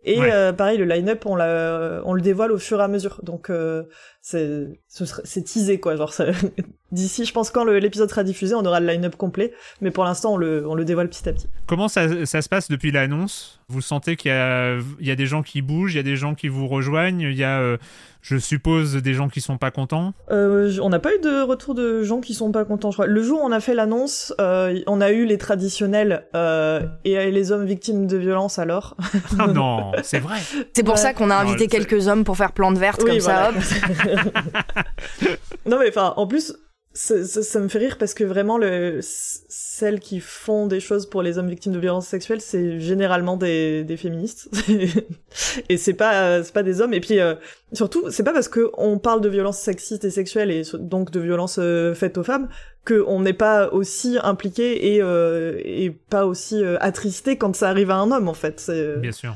Et Ouais. euh, pareil, le line-up, on le dévoile au fur et à mesure. Donc, euh, c'est teasé quoi genre <laughs> d'ici je pense quand l'épisode sera diffusé on aura le line-up complet mais pour l'instant on le on le dévoile petit à petit Comment ça, ça se passe depuis l'annonce? Vous sentez qu'il y a, il y a des gens qui bougent, il y a des gens qui vous rejoignent, il y a, euh, je suppose, des gens qui sont pas contents? Euh, on n'a pas eu de retour de gens qui sont pas contents, je crois. Le jour où on a fait l'annonce, euh, on a eu les traditionnels euh, et les hommes victimes de violence alors. Ah non, c'est vrai. C'est pour Ouais. ça qu'on a invité quelques hommes pour faire plante verte comme ça. hop. <laughs> <laughs> non mais enfin, en plus, ça, ça- ça me fait rire parce que vraiment, le, celles qui font des choses pour les hommes victimes de violences sexuelles, c'est généralement des, des féministes. <laughs> et c'est pas, c'est pas des hommes. Et puis, euh, surtout, c'est pas parce que on parle de violences sexistes et sexuelles et donc de violences euh, faites aux femmes qu'on n'est pas aussi impliqué et, euh, et pas aussi attristé quand ça arrive à un homme, en fait. C'est, Bien sûr.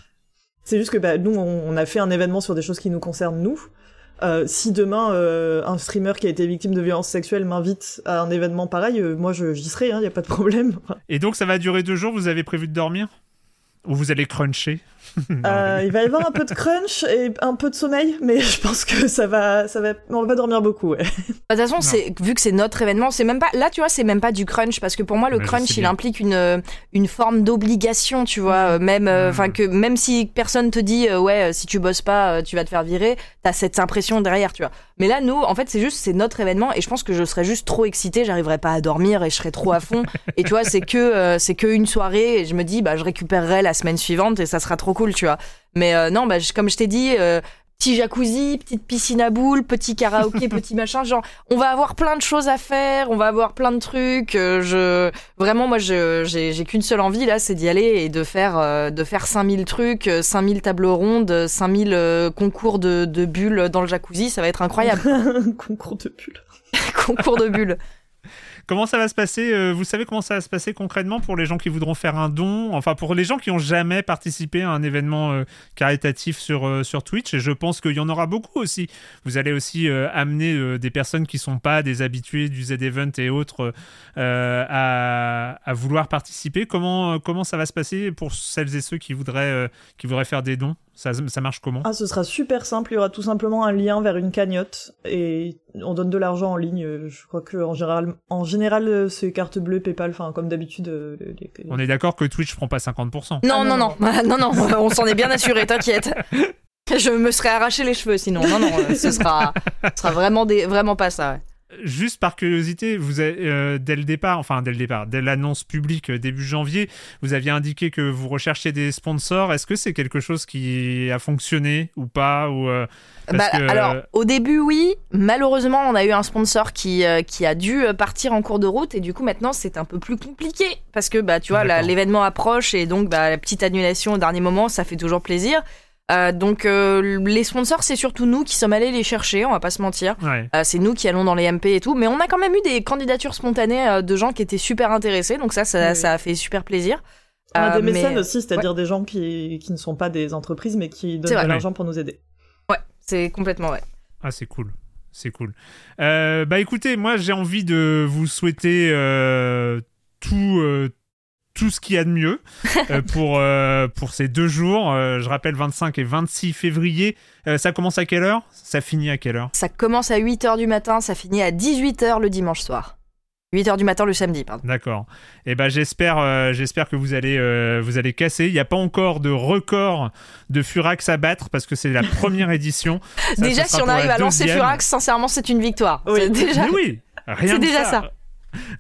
c'est juste que bah, nous, on, on a fait un événement sur des choses qui nous concernent nous. Euh, si demain euh, un streamer qui a été victime de violences sexuelles m'invite à un événement pareil, euh, moi j'y serai, il y a pas de problème. Et donc, ça va durer deux jours, vous avez prévu de dormir? Ou vous allez cruncher? <laughs> Euh, il va y avoir un peu de crunch et un peu de sommeil, mais je pense que ça va, ça va, on va dormir beaucoup. Ouais. Bah, De toute façon, c'est vu que c'est notre événement, c'est même pas là, tu vois, c'est même pas du crunch parce que pour moi, le crunch, il implique une euh, une forme d'obligation, tu vois, euh, même euh, enfin que même si personne te dit euh, ouais, si tu bosses pas, euh, tu vas te faire virer, t'as cette impression derrière, tu vois. Mais là, nous, en fait, c'est juste c'est notre événement et je pense que je serais juste trop excitée, j'arriverais pas à dormir et je serais trop à fond. et tu vois, c'est que euh, c'est que une soirée et je me dis bah je récupérerai la semaine suivante et ça sera trop cool, tu vois. Mais euh, non, bah comme je t'ai dit. euh, Petit jacuzzi, petite piscine à boules, petit karaoké, <laughs> petit machin, genre on va avoir plein de choses à faire, on va avoir plein de trucs. euh, je vraiment moi je j'ai qu'une seule envie là, c'est d'y aller et de faire euh, de faire 5000 trucs, euh, 5000 tables rondes, 5000 euh, concours de de bulles dans le jacuzzi, ça va être incroyable. <laughs> concours de bulles. <laughs> concours de bulles. Comment ça va se passer euh, Vous savez comment ça va se passer concrètement pour les gens qui voudront faire un don? Enfin, pour les gens qui ont jamais participé à un événement euh, caritatif sur, euh, sur Twitch, et je pense qu'il y en aura beaucoup aussi. Vous allez aussi amener des personnes qui sont pas des habitués du Z-Event et autres à, vouloir participer. Comment, ça va se passer pour celles et ceux qui voudraient faire des dons? Ça, ça marche comment Ah, ce sera super simple. Il y aura tout simplement un lien vers une cagnotte et on donne de l'argent en ligne. Je crois que en général, en général, c'est carte bleue, PayPal, enfin comme d'habitude. euh, les- les- On est d'accord que Twitch prend pas 50%. Non Ah, non non, non non non, <laughs> on s'en est bien assuré, t'inquiète. <laughs> Je me serais arraché les cheveux sinon. Non non, euh, ce sera ce sera vraiment des vraiment pas ça. ouais. Juste par curiosité, vous avez, euh, dès le départ, enfin dès le départ, dès l'annonce publique euh, début janvier, vous aviez indiqué que vous recherchiez des sponsors. Est-ce que c'est quelque chose qui a fonctionné ou pas ou euh, Bah, que- Alors, au début, oui. Malheureusement, on a eu un sponsor qui, qui a dû partir en cours de route et du coup, maintenant, c'est un peu plus compliqué parce que, bah, tu vois, l'événement approche et donc, bah, la petite annulation au dernier moment, ça fait toujours plaisir. Euh, donc, euh, les sponsors, c'est surtout nous qui sommes allés les chercher, on va pas se mentir. Ouais. Euh, c'est nous qui allons dans les MP et tout, mais on a quand même eu des candidatures spontanées euh, de gens qui étaient super intéressés, donc ça, ça, Oui. ça a fait super plaisir. On a Euh, des mécènes mais- aussi, c'est-à-dire des gens qui, qui ne sont pas des entreprises mais qui donnent vrai. de l'argent pour nous aider. Ouais, c'est complètement ouais. Ah, c'est cool. C'est cool. Euh, bah écoutez, moi j'ai envie de vous souhaiter euh, tout, euh, tout ce qu'il y a de mieux <laughs> euh, pour, euh, pour ces deux jours. Euh, je rappelle 25 et 26 février. Ça commence à quelle heure? Ça finit à quelle heure? Ça commence à 8h du matin, ça finit à 18h le dimanche soir. 8h du matin le samedi, pardon. D'accord. Et ben j'espère, j'espère que vous allez, vous allez casser. Il n'y a pas encore de record de Furax à battre parce que c'est la <laughs> première édition. Ça, déjà, si on arrive à lancer. Furax, sincèrement, c'est une victoire. Oui. Déjà... Mais oui, <laughs> rien C'est déjà ça.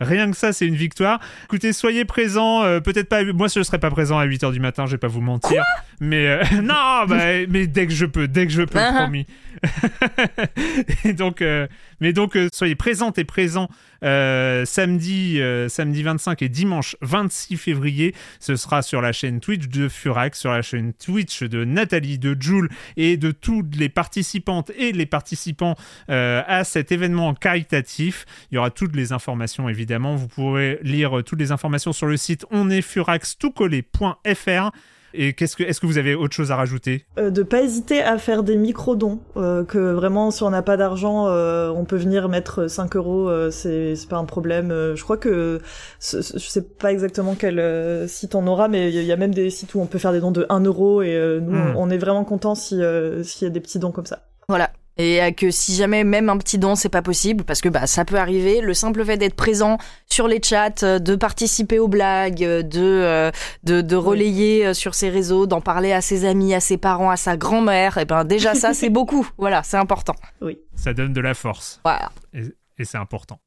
Rien que ça, c'est une victoire. Écoutez, soyez présents. euh, Peut-être pas. Moi, je ne serai pas présent à 8h du matin, je vais pas vous mentir. mais euh, <laughs> non, bah, mais dès que je peux, dès que je peux, Uh-huh. promis. <laughs> et donc, euh, mais donc, soyez présentes et présents euh, samedi, euh, samedi 25 et dimanche 26 février. Ce sera sur la chaîne Twitch de Furax, sur la chaîne Twitch de Nathalie, de Jules et de toutes les participantes et les participants euh, à cet événement caritatif. Il y aura toutes les informations évidemment. Vous pourrez lire euh, toutes les informations sur le site onestfuraxtoutcollé.fr. Et qu'est-ce que, est-ce que vous avez autre chose à rajouter? Euh, de pas hésiter à faire des micro-dons, euh, que vraiment si on n'a pas d'argent, euh, on peut venir mettre 5 euros, euh, c'est c'est pas un problème. Euh, je crois que je sais pas exactement quel euh, site on aura, mais il y, a- il y a même des sites où on peut faire des dons de 1 euro et euh, nous Mm. on, on est vraiment content si euh, s'il y a des petits dons comme ça. Voilà. Et euh, que si jamais même un petit don c'est pas possible, parce que bah ça peut arriver, le simple fait d'être présent sur les chats, euh, de participer aux blagues, euh, de de, de relayer sur ses réseaux, d'en parler à ses amis, à ses parents, à sa grand-mère, et ben déjà ça <laughs> c'est beaucoup. Voilà, c'est important. Oui. Ça donne de la force. Voilà. Et, et c'est important.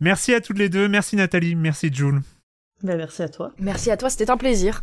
Merci à toutes les deux. Merci Nathalie. Merci Jules. Ben, merci à toi. Merci à toi, c'était un plaisir.